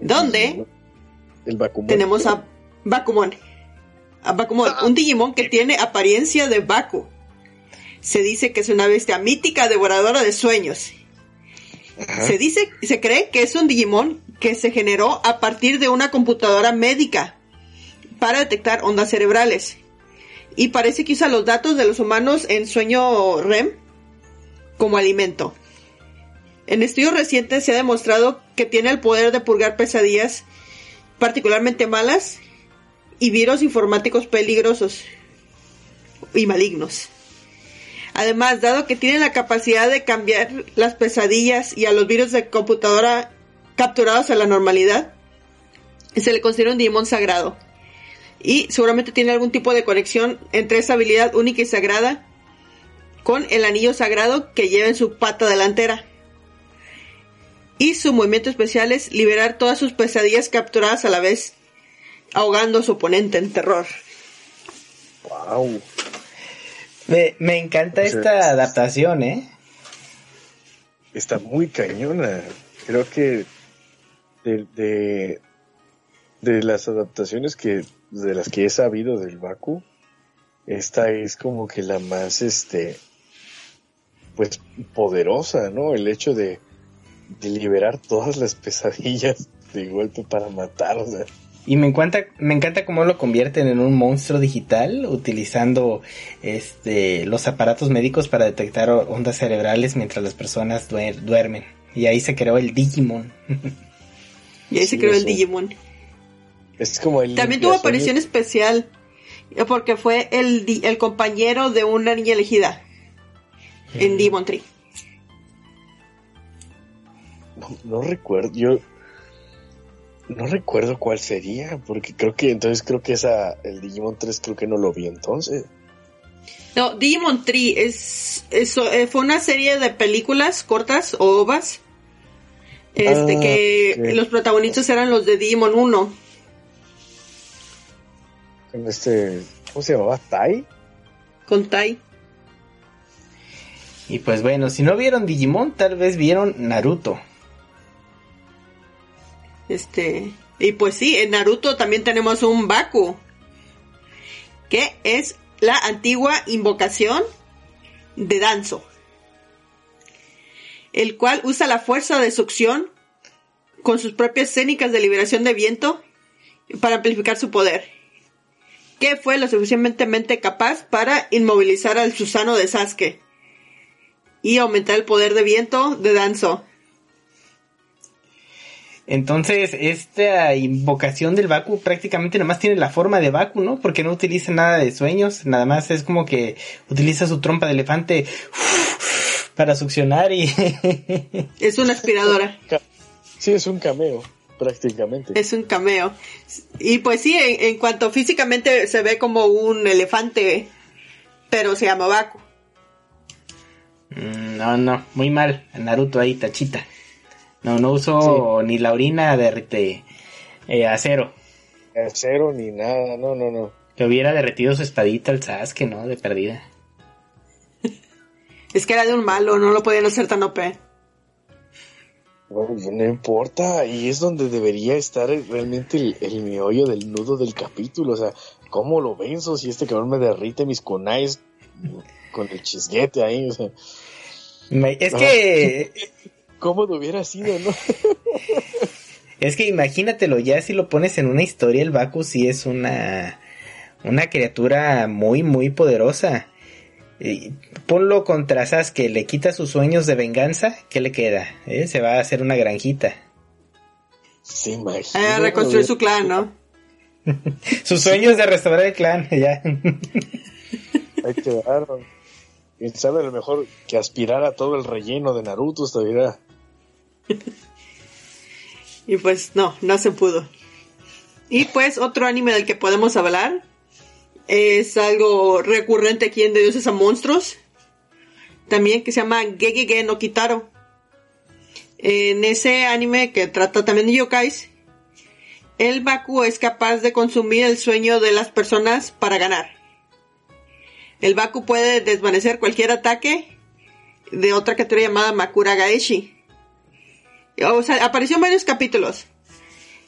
Donde el tenemos a Bakumon. A Bakumon, un Digimon que tiene apariencia de Baku. Se dice que es una bestia mítica devoradora de sueños. Se dice, se cree que es un Digimon que se generó a partir de una computadora médica para detectar ondas cerebrales. Y parece que usa los datos de los humanos en sueño REM como alimento. En estudios recientes se ha demostrado que tiene el poder de purgar pesadillas particularmente malas y virus informáticos peligrosos y malignos. Además, dado que tiene la capacidad de cambiar las pesadillas y a los virus de computadora capturados a la normalidad, se le considera un Digimon sagrado. Y seguramente tiene algún tipo de conexión entre esa habilidad única y sagrada con el anillo sagrado que lleva en su pata delantera. Y su movimiento especial es liberar todas sus pesadillas capturadas a la vez, ahogando a su oponente en terror. Wow. Me, encanta esta adaptación, ¿eh? Está muy cañona. Creo que de, de, las adaptaciones que de las que he sabido del Baku, esta es como que la más este pues poderosa, ¿no? El hecho de, de liberar todas las pesadillas de golpe para matarla. Y me encanta, me encanta cómo lo convierten en un monstruo digital utilizando este los aparatos médicos para detectar ondas cerebrales mientras las personas duermen. Y ahí se creó el Digimon. Y ahí se creó el Digimon. Es como el También tuvo aparición especial. Porque fue el, el compañero de una niña elegida. En Digimon Tree. No, recuerdo. Yo. No recuerdo cuál sería. Porque creo que. Entonces creo que esa. El Digimon 3 creo que no lo vi entonces. No, Digimon Tree es, eso, eh, fue una serie de películas cortas o ovas este, ah, que los protagonistas eran los de Digimon 1. con este, ¿cómo se llamaba? ¿Tai? Con Tai. Y pues bueno, si no vieron Digimon, tal vez vieron Naruto. Este, y pues sí, en Naruto también tenemos un Baku, que es la antigua invocación de Danzo, el cual usa la fuerza de succión con sus propias técnicas de liberación de viento para amplificar su poder, que fue lo suficientemente capaz para inmovilizar al Susano de Sasuke y aumentar el poder de viento de Danzo. Entonces, esta invocación del Baku prácticamente nada más tiene la forma de Baku, ¿no? Porque no utiliza nada de sueños, nada más es como que utiliza su trompa de elefante para succionar y... <laughs> Es una aspiradora. Sí, es un cameo, prácticamente. Es un cameo. Y pues sí, en, en cuanto físicamente se ve como un elefante, pero se llama Baku. Mm, No, no, muy mal. Naruto ahí, tachita. No, no uso ni la orina de, de eh, acero. Cero ni nada, no, no, no. Que hubiera derretido su espadita al Sasuke, ¿no? De perdida. <laughs> Es que era de un malo, no lo podían hacer tan OP. Bueno, no importa, y es donde debería estar realmente el, el meollo del nudo del capítulo. O sea, ¿cómo lo venzo si este cabrón me derrite mis kunais con el chisguete ahí? O sea, Me- Es que... <laughs> ¿cómo lo hubiera sido, no? <laughs> Es que imagínatelo, ya si lo pones en una historia, el Baku sí es una, una criatura muy, muy poderosa. Y ponlo contra Sasuke, le quita sus sueños de venganza, ¿qué le queda? ¿Eh? Se va a hacer una granjita. Se imagina. A Ah, reconstruir su clan, ¿no? <laughs> Sus sueños de restaurar el clan, <laughs> ya. Ahí quedaron. Quién sabe, a lo mejor que aspirara todo el relleno de Naruto estuviera. <laughs> Y pues no, no se pudo. Y pues otro anime del que podemos hablar es algo recurrente aquí en De Dioses a Monstruos. También que se llama Gegege no Kitaro. En ese anime que trata también de yokais, el Baku es capaz de consumir el sueño de las personas para ganar. El Baku puede desvanecer cualquier ataque de otra criatura llamada Makura Gaeshi. O sea, apareció en varios capítulos.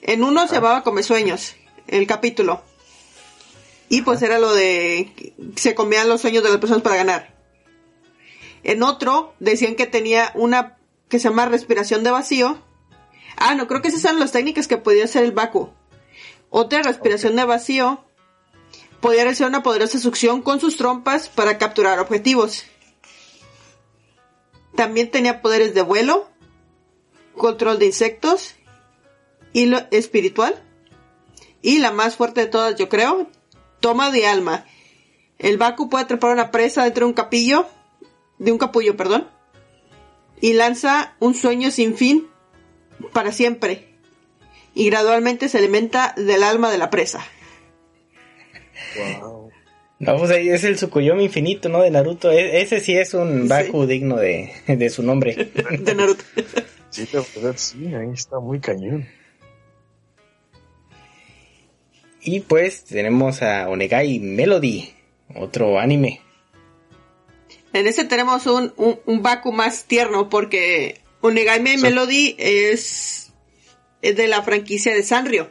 En uno se llamaba Come Sueños, el capítulo. Y pues era lo de se comían los sueños de las personas para ganar. En otro decían que tenía una que se llama respiración de vacío. Ah, no, creo que esas eran las técnicas que podía hacer el Baku. Otra respiración de vacío podía realizar una poderosa succión con sus trompas para capturar objetivos. También tenía poderes de vuelo, control de insectos, hilo espiritual y la más fuerte de todas, yo creo, toma de alma. El Baku puede atrapar una presa dentro de un capillo, de un capullo, perdón, y lanza un sueño sin fin para siempre. Y gradualmente se alimenta del alma de la presa. Wow. No, pues ahí es el Tsukuyomi infinito, ¿no? De Naruto. E- ese sí es un Sí. Baku digno de, de su nombre. De Naruto. <laughs> Sí, la verdad, sí, ahí está muy cañón. Y pues tenemos a Onegai Melody, otro anime. En este tenemos un, un, un Baku más tierno porque Onegaime Sí. Melody es, es de la franquicia de Sanrio,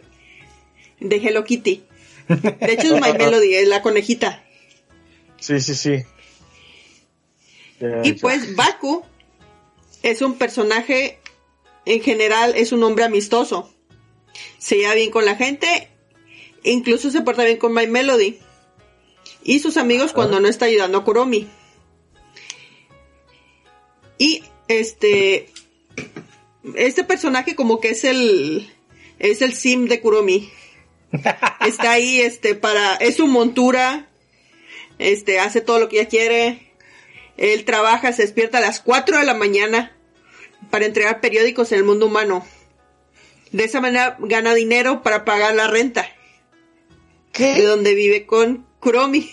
de Hello Kitty. De hecho es My <laughs> Melody, es la conejita. Sí, sí, sí. Y pues Baku es un personaje, en general es un hombre amistoso. Se lleva bien con la gente, incluso se porta bien con My Melody. Y sus amigos cuando no está ayudando a Kuromi. Y este este personaje como que es el es el sim de Kuromi. <laughs> Está ahí este para es su montura. Este hace todo lo que ella quiere. Él trabaja, se despierta a las 4 de la mañana para entregar periódicos en el mundo humano. De esa manera gana dinero para pagar la renta. De donde vive con Kuromi.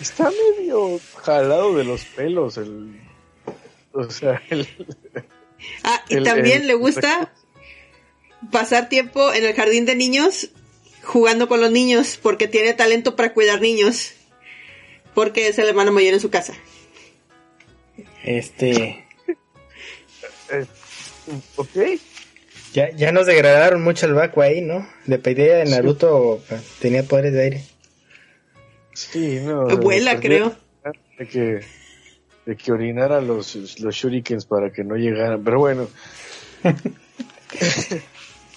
Está medio jalado de los pelos el... O sea, el... Ah, y El- también el- le gusta pasar tiempo en el jardín de niños jugando con los niños porque tiene talento para cuidar niños. Porque es el hermano mayor en su casa. Este. Eh, ok. Ya, ya nos degradaron mucho el Baku ahí, ¿no? De pedida de Naruto tenía poderes de aire. Sí, no. Abuela, creo. De que, de que orinara los, los shurikens para que no llegaran. Pero bueno, <laughs>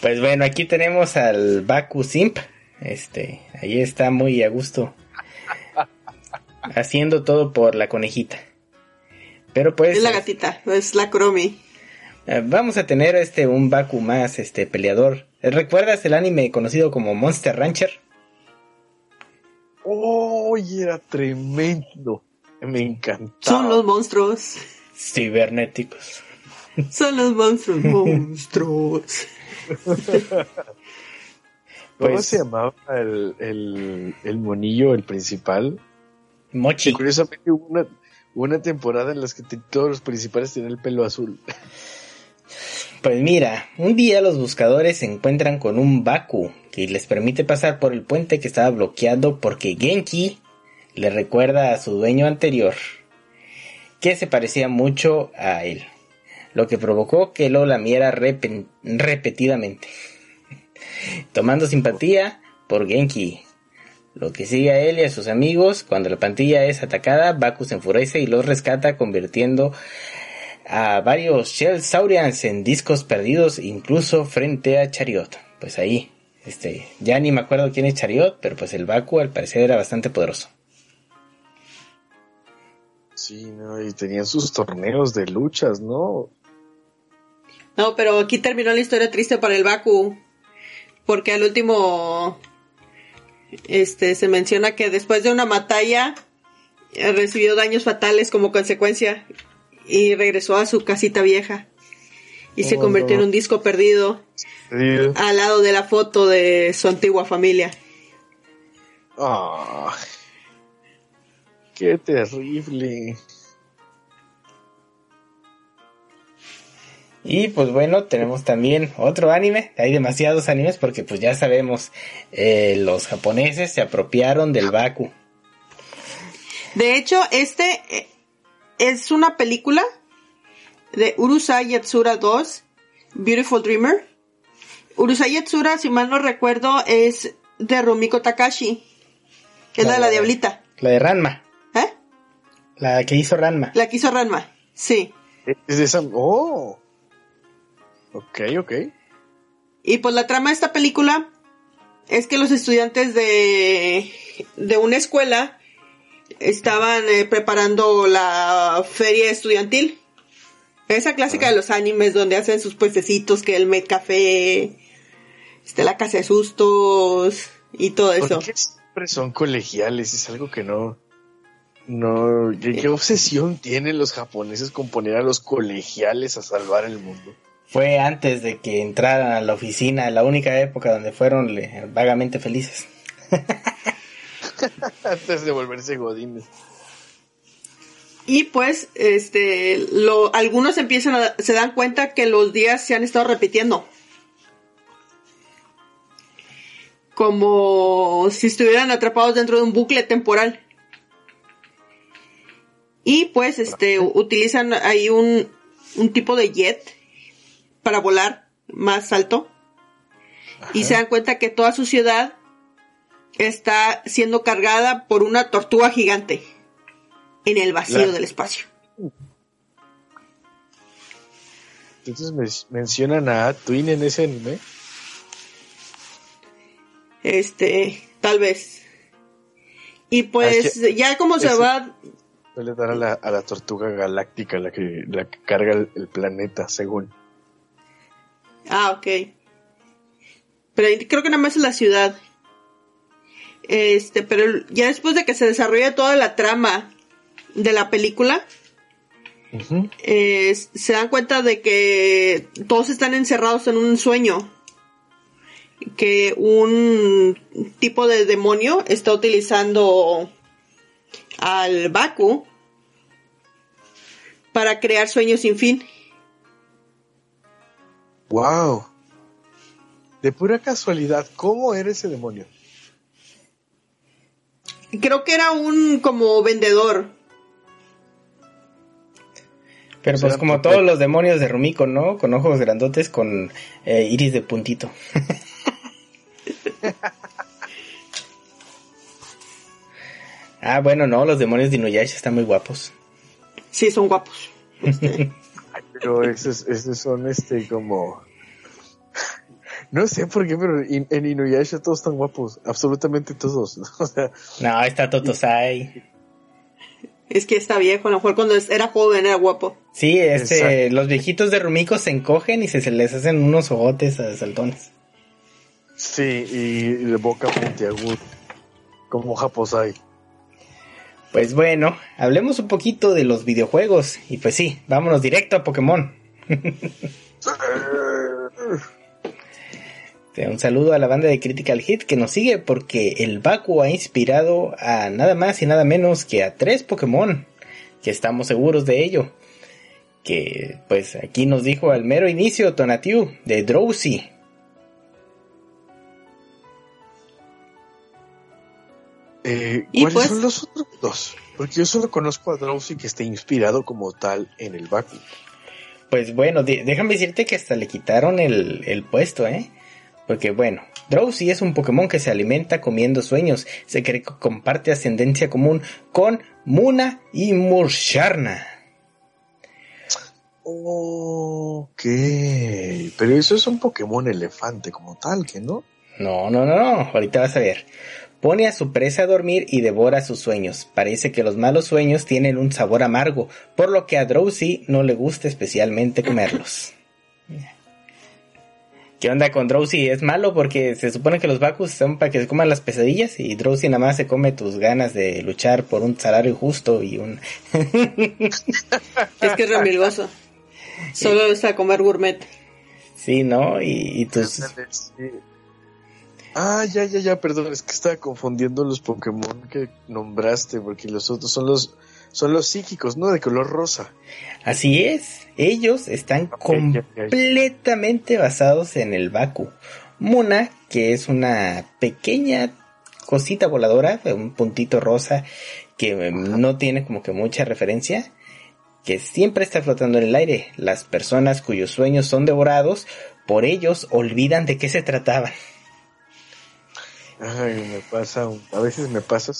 Pues bueno, aquí tenemos al Baku Simp. Este, ahí está muy a gusto. Haciendo todo por la conejita. Pero pues. Es la gatita, es la Cromi. Eh, Vamos a tener este un Baku más este peleador. ¿Recuerdas el anime conocido como Monster Rancher? ¡Oh! Era tremendo. Me encantaba. Son los monstruos. Cibernéticos. Son los monstruos. <laughs> monstruos. ¿Cómo Pues- se llamaba el, el, el monillo, el principal? Mochi. Que curiosamente hubo una, hubo una temporada en la que todos los principales tenían el pelo azul. Pues mira, un día los buscadores se encuentran con un Baku que les permite pasar por el puente que estaba bloqueado porque Genki le recuerda a su dueño anterior que se parecía mucho a él, lo que provocó que lo lamiera repetidamente, <laughs> tomando simpatía por Genki. Lo que sigue a él y a sus amigos, cuando la pantalla es atacada, Baku se enfurece y los rescata convirtiendo a varios Shell Saurians en discos perdidos, incluso frente a Chariot. Pues ahí, este, ya ni me acuerdo quién es Chariot, pero pues el Baku al parecer era bastante poderoso. Sí, ¿no? Y tenían sus torneos de luchas, ¿no? No, pero aquí terminó la historia triste para el Baku. Porque al último. Este se menciona que después de una batalla eh, recibió daños fatales como consecuencia. Y regresó a su casita vieja. Y se Oh, convirtió no. en un disco perdido Sí. al lado de la foto de su antigua familia. Ah, qué terrible. Y pues bueno, tenemos también otro anime. Hay demasiados animes porque pues ya sabemos, eh, los japoneses se apropiaron del Baku. De hecho, este eh, es una película de Urusai Yatsura 2, Beautiful Dreamer. Urusai Yatsura, si mal no recuerdo, es de Rumiko Takashi. Es la de la diablita. La de Ranma, ¿Eh? la que hizo Ranma. La que hizo Ranma. Sí. Es de esa. ¡Oh! Ok, ok. Y pues la trama de esta película es que los estudiantes de, de una escuela estaban eh, preparando la feria estudiantil. Esa clásica de los animes donde hacen sus puestecitos, que el Met Café, este, la casa de sustos y todo eso. ¿Por qué siempre son colegiales? Es algo que no. No. ¿Qué, qué obsesión tienen los japoneses con poner a los colegiales a salvar el mundo? Fue antes de que entraran a la oficina, la única época donde fueron le- vagamente felices. <laughs> <laughs> Antes de volverse godines. Y pues, este, lo, algunos empiezan a, se dan cuenta que los días se han estado repitiendo. Como si estuvieran atrapados dentro de un bucle temporal. Y pues, este, utilizan ahí un, un tipo de jet para volar más alto. Y se dan cuenta que toda su ciudad está siendo cargada por una tortuga gigante en el vacío La- del espacio. Entonces me- mencionan a Twin en ese anime. Este, tal vez. Y pues Ah, es ya como se va, Suele dar a la, a la tortuga galáctica, la que, la que carga el, el planeta, según. ah, ok. Pero creo que nada más es la ciudad. Este, pero ya después de que se desarrolla toda la trama de la película, eh, se dan cuenta de que todos están encerrados en un sueño. Que un tipo de demonio está utilizando al Baku para crear sueños sin fin. ¡Wow! de pura casualidad, ¿cómo era ese demonio? Creo que era un como vendedor. Pero pues como todos los demonios de Rumiko, ¿no? Con ojos grandotes, con eh, iris de puntito. <laughs> ah, bueno, no, los demonios de Inuyasha están muy guapos. Sí, son guapos. <laughs> pero esos, esos son este como... No sé por qué, pero en Inuyasha todos están guapos, absolutamente todos. <laughs> O sea, no, está Totosai. Es que está viejo, a lo mejor cuando era joven era guapo. Sí, este, los viejitos de Rumiko se encogen y se, les hacen unos ojotes a saltones. Sí, y de boca puntiaguda, como Japosai. Pues bueno, hablemos un poquito de los videojuegos. Y pues sí, vámonos directo a Pokémon. <laughs> un saludo a la banda de Critical Hit que nos sigue porque el Baku ha inspirado a nada más y nada menos que a tres Pokémon, que estamos seguros de ello. Que pues aquí nos dijo al mero inicio Tonatiu de Drowsy. Eh, ¿Cuáles pues son los otros dos? Porque yo solo conozco a Drowsy que está inspirado como tal en el Baku. Pues bueno, déjame decirte que hasta le quitaron el, el puesto, ¿eh? Porque bueno, Drowsy es un Pokémon que se alimenta comiendo sueños. Se cree que comparte ascendencia común con Muna y Mursharna. Ok, pero eso es un Pokémon elefante como tal, ¿que no? No, no, no, no, ahorita vas a ver. Pone a su presa a dormir y devora sus sueños. Parece que los malos sueños tienen un sabor amargo, por lo que a Drowsy no le gusta especialmente comerlos. ¿Qué onda con Drowsy? Es malo porque se supone que los Bakus son para que se coman las pesadillas y Drowsy nada más se come tus ganas de luchar por un salario justo y un... es que es remilgoso. Solo es a comer gourmet. <laughs> Sí, ¿no? Y, y tus... Ah, ya, ya, ya, perdón, es que estaba confundiendo los Pokémon que nombraste porque los otros son los son los psíquicos, ¿no? De color rosa. Así es, ellos están completamente basados en el Baku. Muna, que es una pequeña cosita voladora, un puntito rosa que no tiene como que mucha referencia, que siempre está flotando en el aire. Las personas cuyos sueños son devorados, por ellos olvidan de qué se trataba. Ay, me pasa, a veces me pasa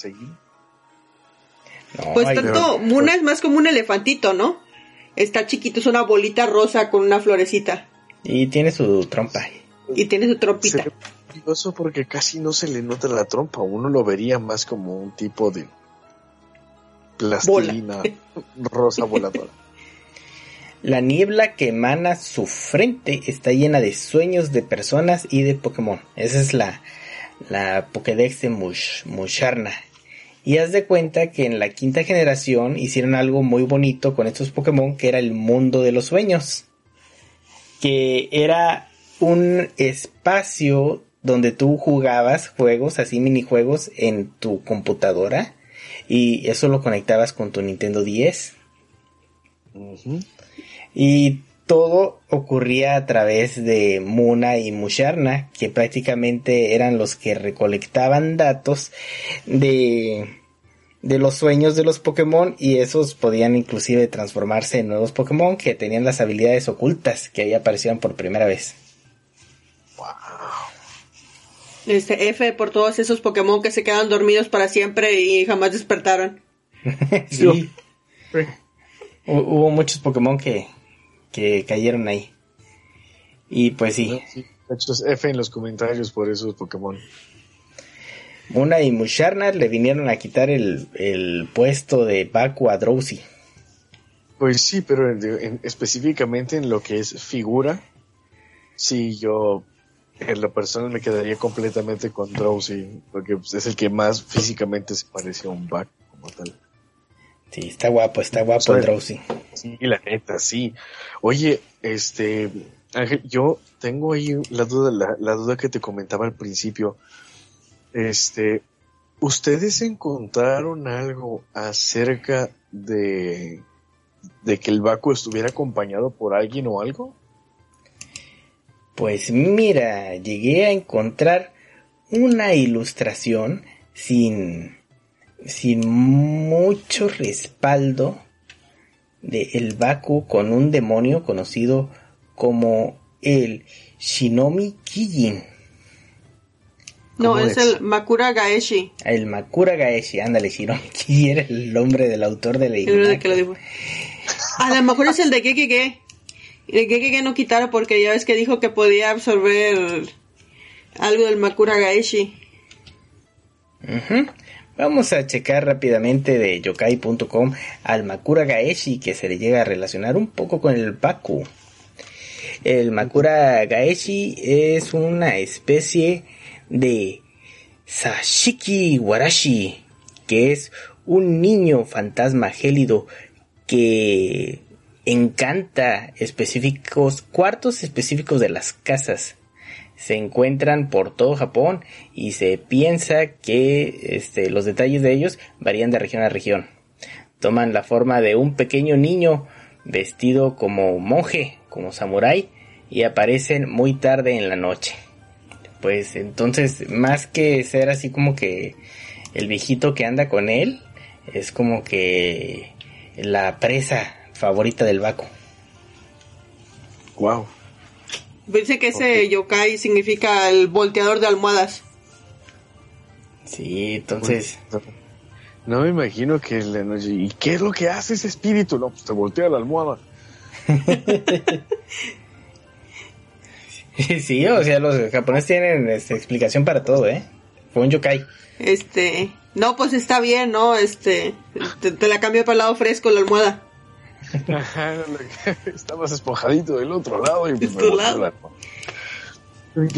pues tanto, Muna es más como un elefantito, ¿no? Está chiquito, es una bolita rosa con una florecita. Y tiene su trompa. Y tiene su trompita. curioso porque casi no se le nota la trompa. Uno lo vería más como un tipo de plastilina rosa <laughs> voladora. La niebla que emana su frente está llena de sueños de personas y de Pokémon. Esa es la, la Pokédex de Mush, Musharna. Y haz de cuenta que en la quinta generación hicieron algo muy bonito con estos Pokémon que era el mundo de los sueños. Que era un espacio donde tú jugabas juegos, así minijuegos, en tu computadora. Y eso lo conectabas con tu Nintendo 10. Y todo ocurría a través de Muna y Musharna, que prácticamente eran los que recolectaban datos de, de los sueños de los Pokémon y esos podían inclusive transformarse en nuevos Pokémon que tenían las habilidades ocultas que ahí aparecían por primera vez. Wow. Este F por todos esos Pokémon que se quedan dormidos para siempre y jamás despertaron. <laughs> sí. Hubo muchos Pokémon que, que cayeron ahí. Y pues sí. F en los comentarios por esos Pokémon. Muna y Musharna le vinieron a quitar el, puesto de Baku a Drowsy. Pues sí, pero específicamente en lo que es figura, sí, yo en lo personal me quedaría completamente con Drowsy, porque pues, es el que más físicamente se parece a un Baku como tal. Sí, está guapo, está guapo el Drowsy. Sí, la neta, sí. Oye, este, Ángel, yo tengo ahí la duda, la, duda que te comentaba al principio. Este, ¿ustedes encontraron algo acerca de, de que el Baku estuviera acompañado por alguien o algo? Pues mira, llegué a encontrar una ilustración sin, sin mucho respaldo de el Baku con un demonio conocido como el Shinomi Kijin. No, ¿Cómo es, es? el Makura Gaeshi. El Makura Gaeshi, ándale, Shinomi <laughs> Kijin era el nombre del autor de la El de imagen. que lo dijo. A lo mejor es el de Gekege. Y el Gekege no quitaron porque ya ves que dijo que podía absorber algo del Makura Gaeshi. Vamos a checar rápidamente de yokai.com al Makura Gaeshi que se le llega a relacionar un poco con el Baku. El Makura Gaeshi es una especie de Sashiki Warashi, que es un niño fantasma gélido que encanta específicos cuartos específicos de las casas se encuentran por todo Japón y se piensa que este, los detalles de ellos varían de región a región. Toman la forma de un pequeño niño vestido como monje, como samurái, y aparecen muy tarde en la noche. Pues entonces, más que ser así como que el viejito que anda con él, es como que la presa favorita del Baco. Wow. Dice que ese yokai significa el volteador de almohadas. Sí, entonces... No me imagino que la noche. ¿Y qué es lo que hace ese espíritu? No, pues te voltea la almohada. <laughs> <laughs> Sí, o sea, los japoneses tienen este, explicación para todo, ¿eh? Fue un yokai. Este, no, pues está bien, ¿no? Este, te, te la cambio para el lado fresco la almohada. Ajá, que- <laughs> Estabas esponjadito del otro lado y pues, me otro volteó lado.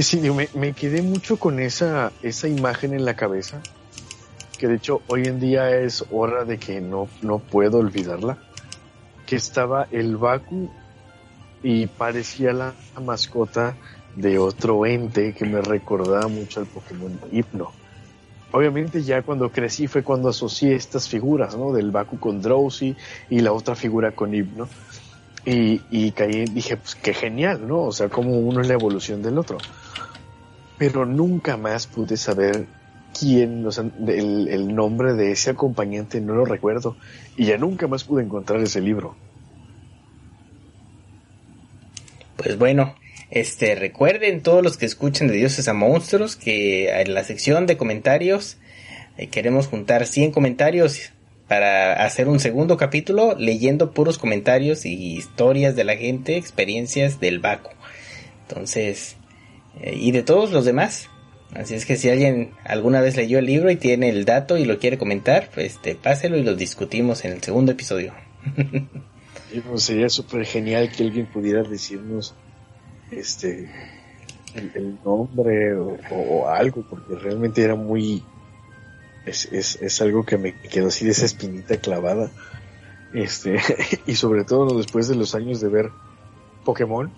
sí, digo, me, me quedé mucho con esa, esa imagen en la cabeza. Que de hecho hoy en día es hora de que no, no puedo olvidarla. Que estaba el Baku y parecía la mascota de otro ente que me recordaba mucho al Pokémon Hypno. Obviamente ya cuando crecí fue cuando asocié estas figuras, ¿no? Del Baku con Drowsy y la otra figura con Hypno. Y, y caí, dije, pues qué genial, ¿no? O sea, como uno es la evolución del otro. Pero nunca más pude saber quién, o sea, el nombre de ese acompañante no lo recuerdo. Y ya nunca más pude encontrar ese libro. Pues bueno, este, recuerden todos los que escuchen de Dioses a Monstruos que en la sección de comentarios eh, queremos juntar 100 comentarios para hacer un segundo capítulo leyendo puros comentarios y historias de la gente, experiencias del Baco. Entonces, eh, y de todos los demás. Así es que si alguien alguna vez leyó el libro y tiene el dato y lo quiere comentar, pues este, páselo y lo discutimos en el segundo episodio. <laughs> Pues, sería súper genial que alguien pudiera decirnos este el, nombre o, o algo, porque realmente era muy es, es, es algo que me quedó así de esa espinita clavada. Este, <laughs> y sobre todo después de los años de ver Pokémon.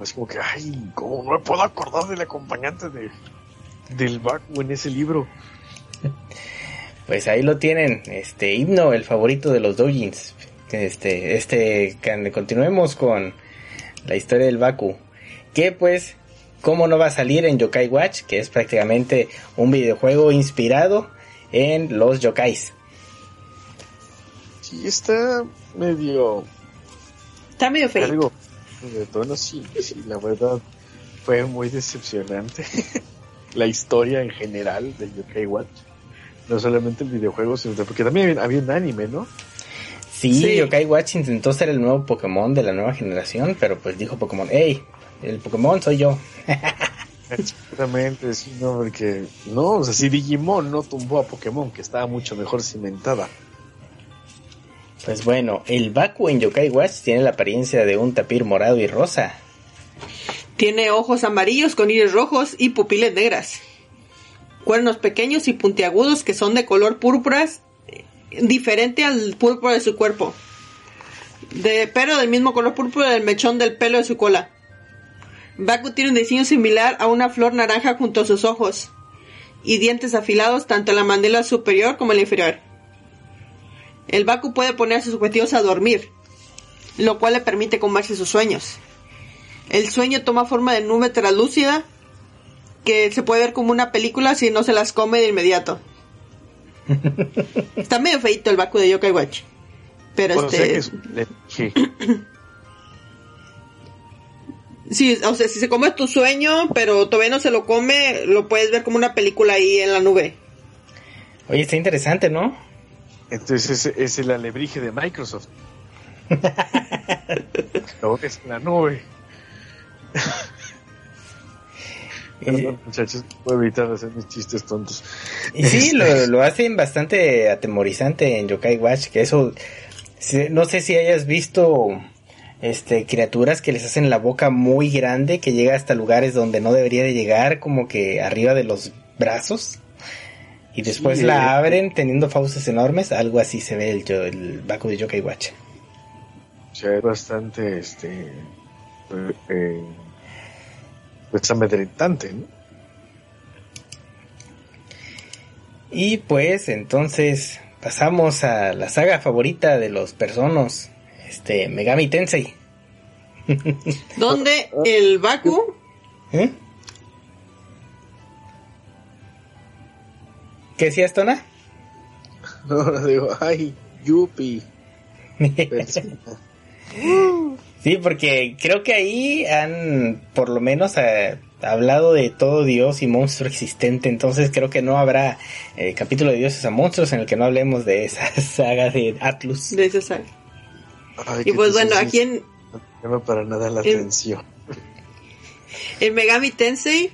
Es como que, ay, ¿cómo no me puedo acordar del acompañante de, del Baku en ese libro? <laughs> Pues ahí lo tienen, este himno, el favorito de los doujins. Este, este, continuemos con la historia del Baku. Que pues, ¿cómo no va a salir en Yokai Watch? Que es prácticamente un videojuego inspirado en los yokais. Sí, está medio Está medio feo. Algo de tono, sí, sí, la verdad fue muy decepcionante. <laughs> la historia en general de Yokai Watch. No solamente el videojuego, sino porque también había, había un anime, ¿no? Sí, Sí. Yokai Watch intentó ser el nuevo Pokémon de la nueva generación, pero pues dijo Pokémon, hey, el Pokémon soy yo. <laughs> Exactamente, sí, no, porque no, o sea, si Digimon no tumbó a Pokémon, que estaba mucho mejor cimentada. Pues bueno, el Baku en Yokai Watch tiene la apariencia de un tapir morado y rosa. Tiene ojos amarillos con iris rojos y pupilas negras. Cuernos pequeños y puntiagudos que son de color púrpura, eh, diferente al púrpura de su cuerpo. Pero del mismo color púrpura del mechón del pelo de su cola. Baku tiene un diseño similar a una flor naranja junto a sus ojos. Y dientes afilados tanto en la mandíbula superior como en la inferior. El Baku puede poner a sus objetivos a dormir, lo cual le permite comerse sus sueños. el sueño toma forma de nube translúcida que se puede ver como una película si no se las come de inmediato. <laughs> Está medio feito el Baku de Yokai Watch. Pero O sea este. que es- <clears throat> Sí, o sea, si se come tu sueño, pero todavía no se lo come, lo puedes ver como una película ahí en la nube. Oye, está interesante, ¿no? Entonces es, es el alebrije de Microsoft. <laughs> Ahora es la nube. Perdón, muchachos, puedo evitar hacer mis chistes tontos. Y sí, lo, lo hacen bastante atemorizante en Yokai Watch, que eso, no sé si hayas visto este criaturas que les hacen la boca muy grande, que llega hasta lugares donde no debería de llegar, como que arriba de los brazos, y después Sí, la eh. abren teniendo fauces enormes, algo así se ve el, yo- el Baku de Yokai Watch. O sea, es bastante, este, eh, eh, pues amedrentante, ¿no? Y pues entonces pasamos a la saga favorita de los personas, este Megami Tensei. <laughs> Donde el Baku ¿Eh? ¿Qué decías, Tona? Ahora <laughs> digo, ay, yupi. <laughs> sí, porque creo que ahí han por lo menos eh, hablado de todo dios y monstruo existente, entonces creo que no habrá eh, capítulo de dioses a monstruos en el que no hablemos de esa <laughs> saga de Atlus. de esa saga. Ay, Y pues bueno, aquí en, no llama para nada la en- atención. el Megami Tensei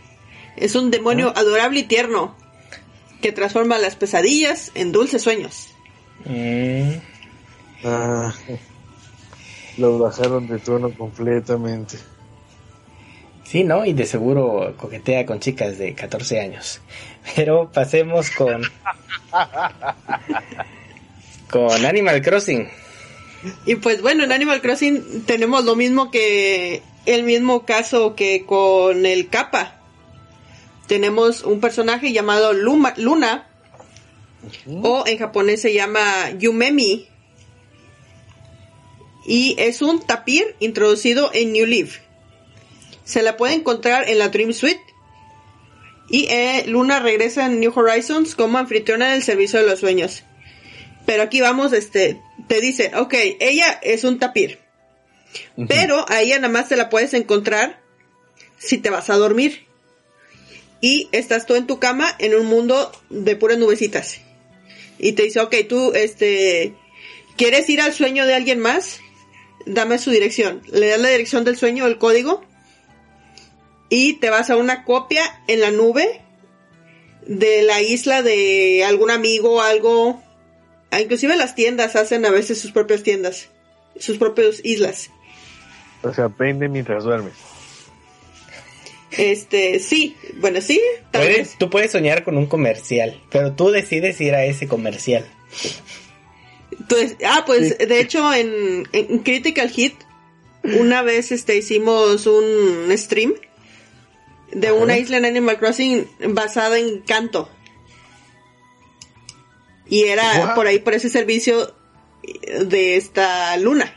es un demonio adorable y tierno que transforma las pesadillas en dulces sueños. Mm, Ah, lo bajaron de tono completamente. sí, ¿no? Y de seguro coquetea con chicas de 14 años. <laughs> Pero pasemos con... <laughs> con Animal Crossing. Y pues bueno, en Animal Crossing tenemos lo mismo que el mismo caso que con el Kappa. Tenemos un personaje llamado Luma- Luna, o en japonés se llama Yumemi. Y es un tapir introducido en New Leaf. Se la puede encontrar en la Dream Suite. Y eh, Luna regresa en New Horizons como anfitriona del servicio de los sueños. Pero aquí vamos, este, te dicen, ok, ella es un tapir. Pero a ella nada más te la puedes encontrar si te vas a dormir. Y estás tú en tu cama en un mundo de puras nubecitas. Y te dice, ok, tú, este, ¿quieres ir al sueño de alguien más? Dame su dirección. Le das la dirección del sueño, el código. Y te vas a una copia en la nube de la isla de algún amigo o algo. Ah, Inclusive las tiendas hacen a veces sus propias tiendas, sus propias islas. O sea, aprende mientras duermes. Este, sí, bueno, sí, tal Puedes- vez. tú puedes soñar con un comercial, pero tú decides ir a ese comercial. Entonces, ah, pues de hecho en, en Critical Hit una vez este hicimos un stream de una isla en Animal Crossing basada en canto. Y era What? por ahí por ese servicio de esta luna.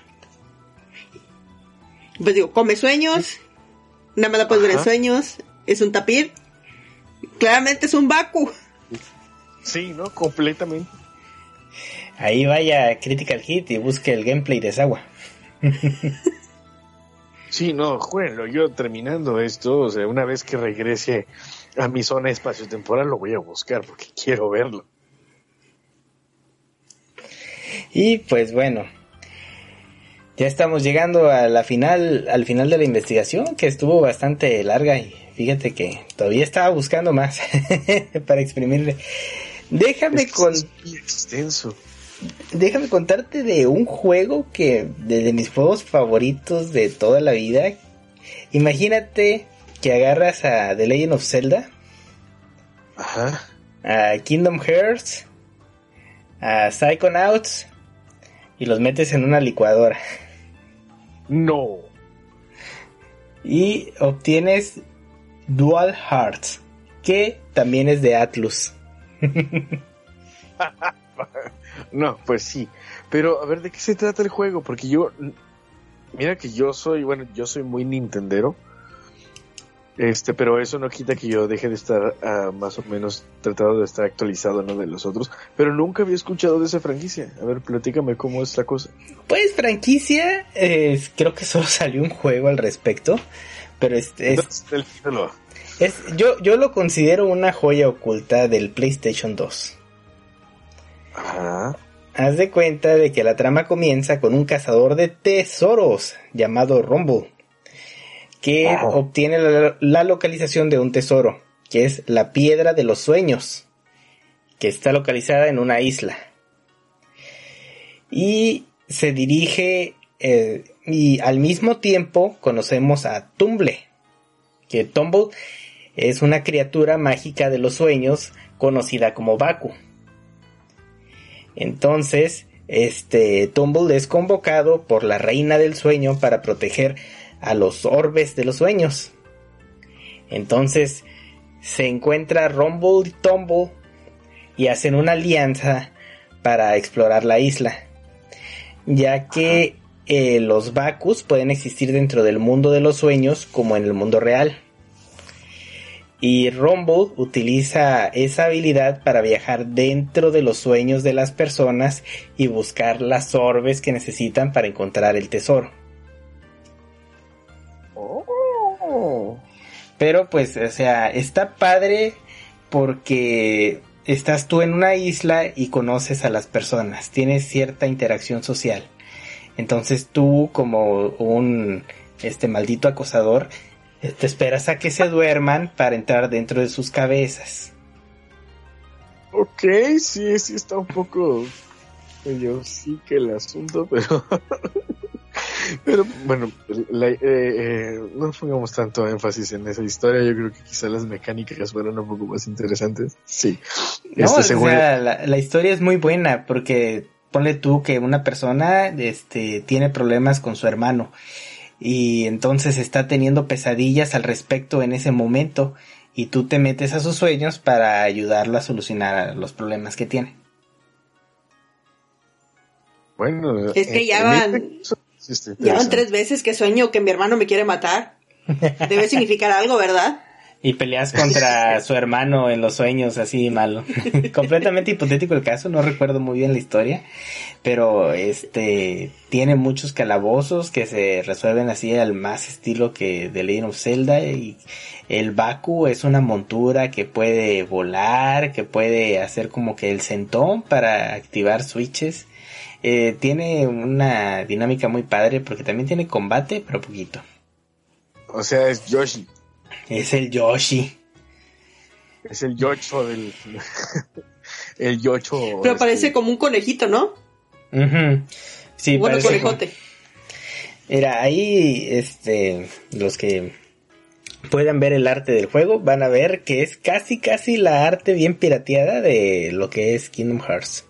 Pues digo, come sueños, nada más la puedes ver en sueños, es un tapir. Claramente es un Baku. Sí, ¿no? Completamente. Ahí vaya Critical Hit y busque el gameplay de Sawa. <laughs> Sí, no, jueguenlo. Yo terminando esto, o sea, una vez que regrese a mi zona espacio-temporal, lo voy a buscar porque quiero verlo. Y pues bueno, ya estamos llegando a la final, al final de la investigación, que estuvo bastante larga y fíjate que todavía estaba buscando más <laughs> para exprimirle. Déjame Es que con, es muy extenso. Déjame contarte de un juego que de, de mis juegos favoritos de toda la vida. Imagínate que agarras a The Legend of Zelda, Ajá. a Kingdom Hearts, a Psychonauts y los metes en una licuadora No. y obtienes Dual Hearts, que también es de Atlus. <laughs> No, pues sí. Pero, a ver, ¿de qué se trata el juego? Porque yo, mira que yo soy, bueno, yo soy muy nintendero. Este, pero eso no quita que yo deje de estar ah, más o menos tratado de estar actualizado ¿no? de los otros. Pero nunca había escuchado de esa franquicia. A ver, platícame cómo es la cosa. Pues franquicia, eh, creo que solo salió un juego al respecto. Pero es, es, es, yo, yo lo considero una joya oculta del PlayStation 2. Ajá. Haz de cuenta de que la trama comienza con un cazador de tesoros llamado Rumble, que obtiene la, localización de un tesoro, que es la piedra de los sueños, que está localizada en una isla. Y se dirige, eh, y al mismo tiempo conocemos a Tumble, que Tumble es una criatura mágica de los sueños conocida como Baku. Entonces, este Tumble es convocado por la reina del sueño para proteger a los orbes de los sueños. Entonces se encuentra Rumble y Tumble y hacen una alianza para explorar la isla, ya que eh, los Bakus pueden existir dentro del mundo de los sueños como en el mundo real. Y Rumble utiliza esa habilidad para viajar dentro de los sueños de las personas y buscar las orbes que necesitan para encontrar el tesoro. Oh. Pero pues, o sea, está padre porque estás tú en una isla y conoces a las personas, tienes cierta interacción social. Entonces tú como un este maldito acosador te esperas a que se duerman para entrar dentro de sus cabezas. Ok, sí, sí está un poco yo sí que el asunto, <laughs> pero pero bueno, eh, eh, no pongamos tanto énfasis en esa historia. Yo creo que quizá las mecánicas fueran un poco más interesantes. Sí. No, este, o sea, la, la, historia es muy buena porque ponle tú que una persona este, tiene problemas con su hermano y entonces está teniendo pesadillas al respecto en ese momento y tú te metes a sus sueños para ayudarlo a solucionar los problemas que tiene. Bueno, es que ya van, ya van tres veces que sueño que mi hermano me quiere matar. Debe significar algo, ¿verdad? Y peleas contra <laughs> su hermano en los sueños, así malo. <laughs> Completamente hipotético el caso, no recuerdo muy bien la historia, pero este tiene muchos calabozos que se resuelven así al más estilo que de Legend of Zelda y el Baku es una montura que puede volar, que puede hacer como que el centón para activar switches. Eh, tiene una dinámica muy padre porque también tiene combate, pero poquito. O sea, es Yoshi. Es el Yoshi. Es el Yocho del. <laughs> el Yocho. Pero parece este, como un conejito, ¿no? Sí, bueno, conejote. Mira, ahí, este, los que puedan ver el arte del juego van a ver que es casi, casi la arte bien pirateada de lo que es Kingdom Hearts.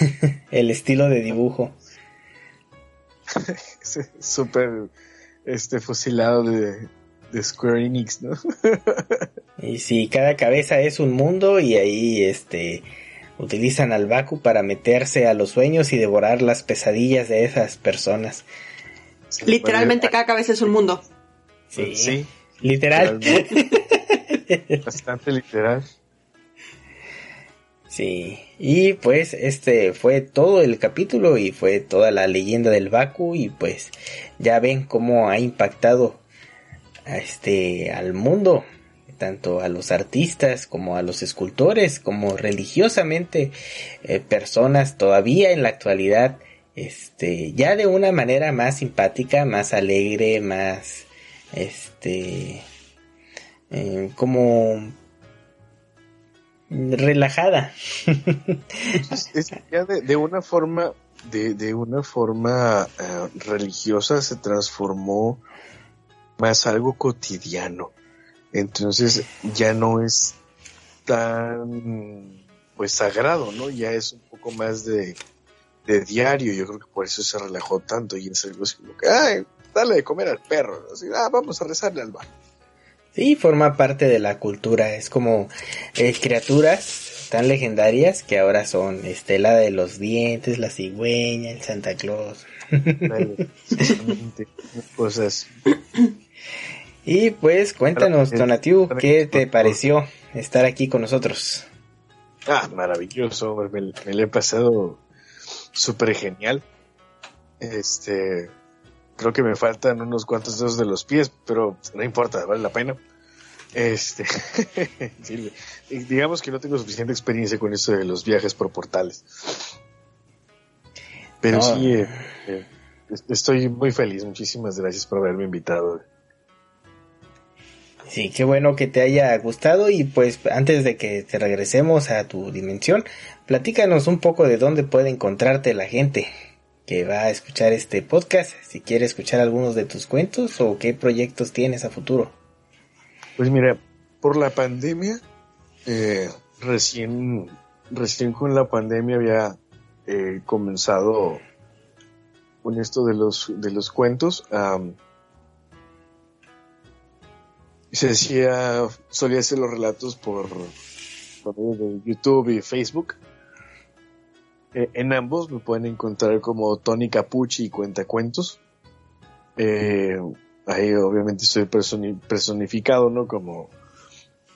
<laughs> el estilo de dibujo. <laughs> Súper, este, fusilado de, de Square Enix, ¿no? <laughs> y sí, cada cabeza es un mundo y ahí este utilizan al Baku para meterse a los sueños y devorar las pesadillas de esas personas. Literalmente cada cabeza es un mundo. Sí, sí literal. <laughs> Bastante literal. Sí, y pues este fue todo el capítulo y fue toda la leyenda del Baku y pues ya ven cómo ha impactado este, al mundo, tanto a los artistas como a los escultores, como religiosamente eh, personas todavía en la actualidad, este, ya de una manera más simpática, más alegre, más, este, eh, como relajada. <laughs> ya de, una forma, de, de una forma eh, religiosa se transformó más algo cotidiano. Entonces ya no es tan pues sagrado, ¿no? Ya es un poco más de, de diario. Yo creo que por eso se relajó tanto y es algo así como que, ay, dale de comer al perro. Así, ah, vamos a rezarle al bar. Sí, forma parte de la cultura. Es como eh, criaturas tan legendarias que ahora son Estela de los Dientes, la cigüeña, el Santa Claus. <laughs> Cosas. Y pues cuéntanos, Tonatiu, ¿qué te pareció estar aquí con nosotros? Ah, maravilloso, me, me lo he pasado súper genial. Este, creo que me faltan unos cuantos dedos de los pies, pero no importa, vale la pena. Este, <laughs> digamos que no tengo suficiente experiencia con eso de los viajes por portales. Pero sí, eh, eh, estoy muy feliz. Muchísimas gracias por haberme invitado. Sí, qué bueno que te haya gustado y pues antes de que te regresemos a tu dimensión, platícanos un poco de dónde puede encontrarte la gente que va a escuchar este podcast, si quiere escuchar algunos de tus cuentos o qué proyectos tienes a futuro. Pues mira, por la pandemia, eh, recién, recién con la pandemia había eh, comenzado con esto de los, de los cuentos. Se decía, solía hacer los relatos por, por YouTube y Facebook. Eh, en ambos me pueden encontrar como Tony Capucci y Cuentacuentos. Eh, ahí obviamente estoy personificado, ¿no? Como,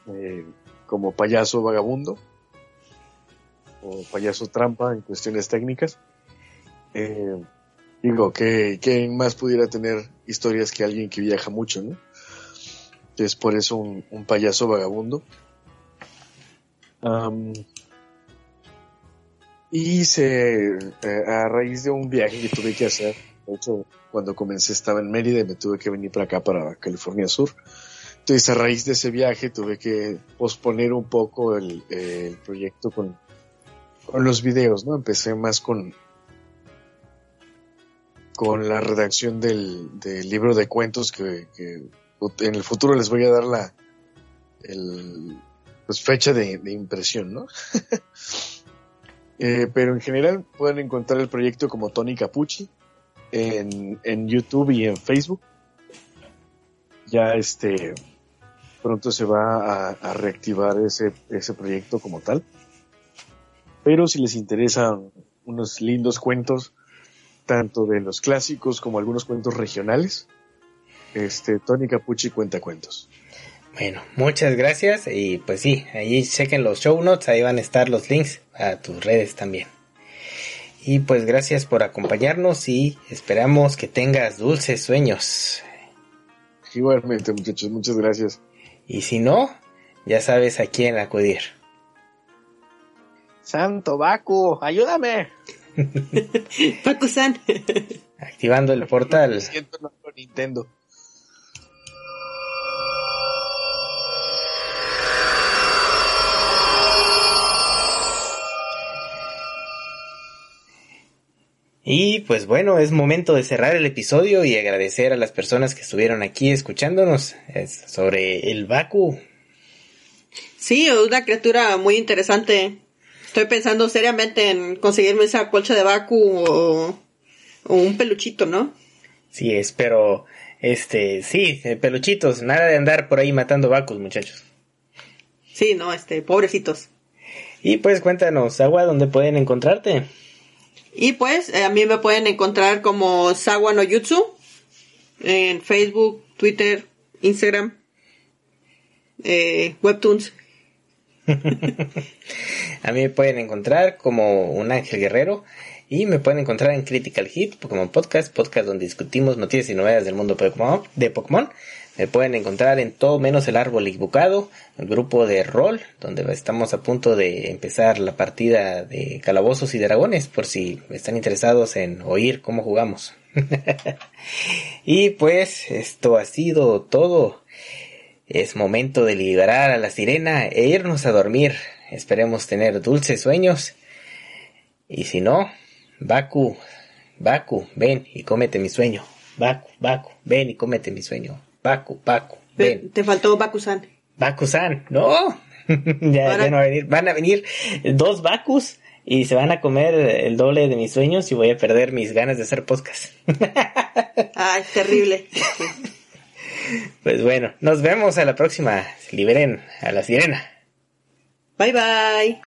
eh, como payaso vagabundo o payaso trampa en cuestiones técnicas. Eh, digo, que ¿quién más pudiera tener historias que alguien que viaja mucho, ¿no? Es por eso un, payaso vagabundo. y se, eh, a raíz de un viaje que tuve que hacer, de hecho, cuando comencé estaba en Mérida y me tuve que venir para acá, para California Sur. Entonces, a raíz de ese viaje tuve que posponer un poco el, proyecto con, con los videos, ¿no? Empecé más con, con la redacción del, libro de cuentos que, en el futuro les voy a dar la el, pues, fecha de, impresión, ¿no? <laughs> Eh, pero en general pueden encontrar el proyecto como Tony Capucci en, en YouTube y en Facebook. Ya este pronto se va a, reactivar ese, ese proyecto como tal. Pero si les interesan unos lindos cuentos, tanto de los clásicos como algunos cuentos regionales, este, Tony Capucci cuenta cuentos. Bueno, muchas gracias y pues sí, ahí chequen los show notes, ahí van a estar los links a tus redes también. Y pues gracias por acompañarnos y esperamos que tengas dulces sueños. Igualmente muchachos, muchas gracias. Y si no, ya sabes a quién acudir. Santo Baku, ayúdame. <laughs> Baku-san. Activando el portal. Siento no Nintendo. Y pues bueno, es momento de cerrar el episodio y agradecer a las personas que estuvieron aquí escuchándonos sobre el Baku. Sí, una criatura muy interesante. Estoy pensando seriamente en conseguirme esa colcha de Baku o, un peluchito, ¿no? Sí, espero, este, sí, eh, peluchitos, nada de andar por ahí matando Bakus, muchachos. Sí, no, este, pobrecitos. Y pues cuéntanos, Agua, ¿dónde pueden encontrarte? Y pues eh, a mí me pueden encontrar como Sawa no Jutsu en Facebook, Twitter, Instagram, eh, Webtoons. <laughs> a mí me pueden encontrar como un ángel guerrero y me pueden encontrar en Critical Hit como Podcast, podcast donde discutimos noticias y novedades del mundo de Pokémon. Me pueden encontrar en todo menos el árbol equivocado, el grupo de rol, donde estamos a punto de empezar la partida de calabozos y dragones, por si están interesados en oír cómo jugamos. <laughs> y pues esto ha sido todo. Es momento de liberar a la sirena e irnos a dormir. Esperemos tener dulces sueños. Y si no, Baku, Baku, ven y cómete mi sueño. Baku, Baku, ven y cómete mi sueño. Baku, Baku. Ven. Te faltó Bakusan. Bakusan, no. <laughs> ya, van a venir, van a venir dos Bakus y se van a comer el doble de mis sueños y voy a perder mis ganas de hacer podcast. <laughs> Ay, terrible. pues bueno, nos vemos a la próxima. Liberen a la sirena. Bye bye.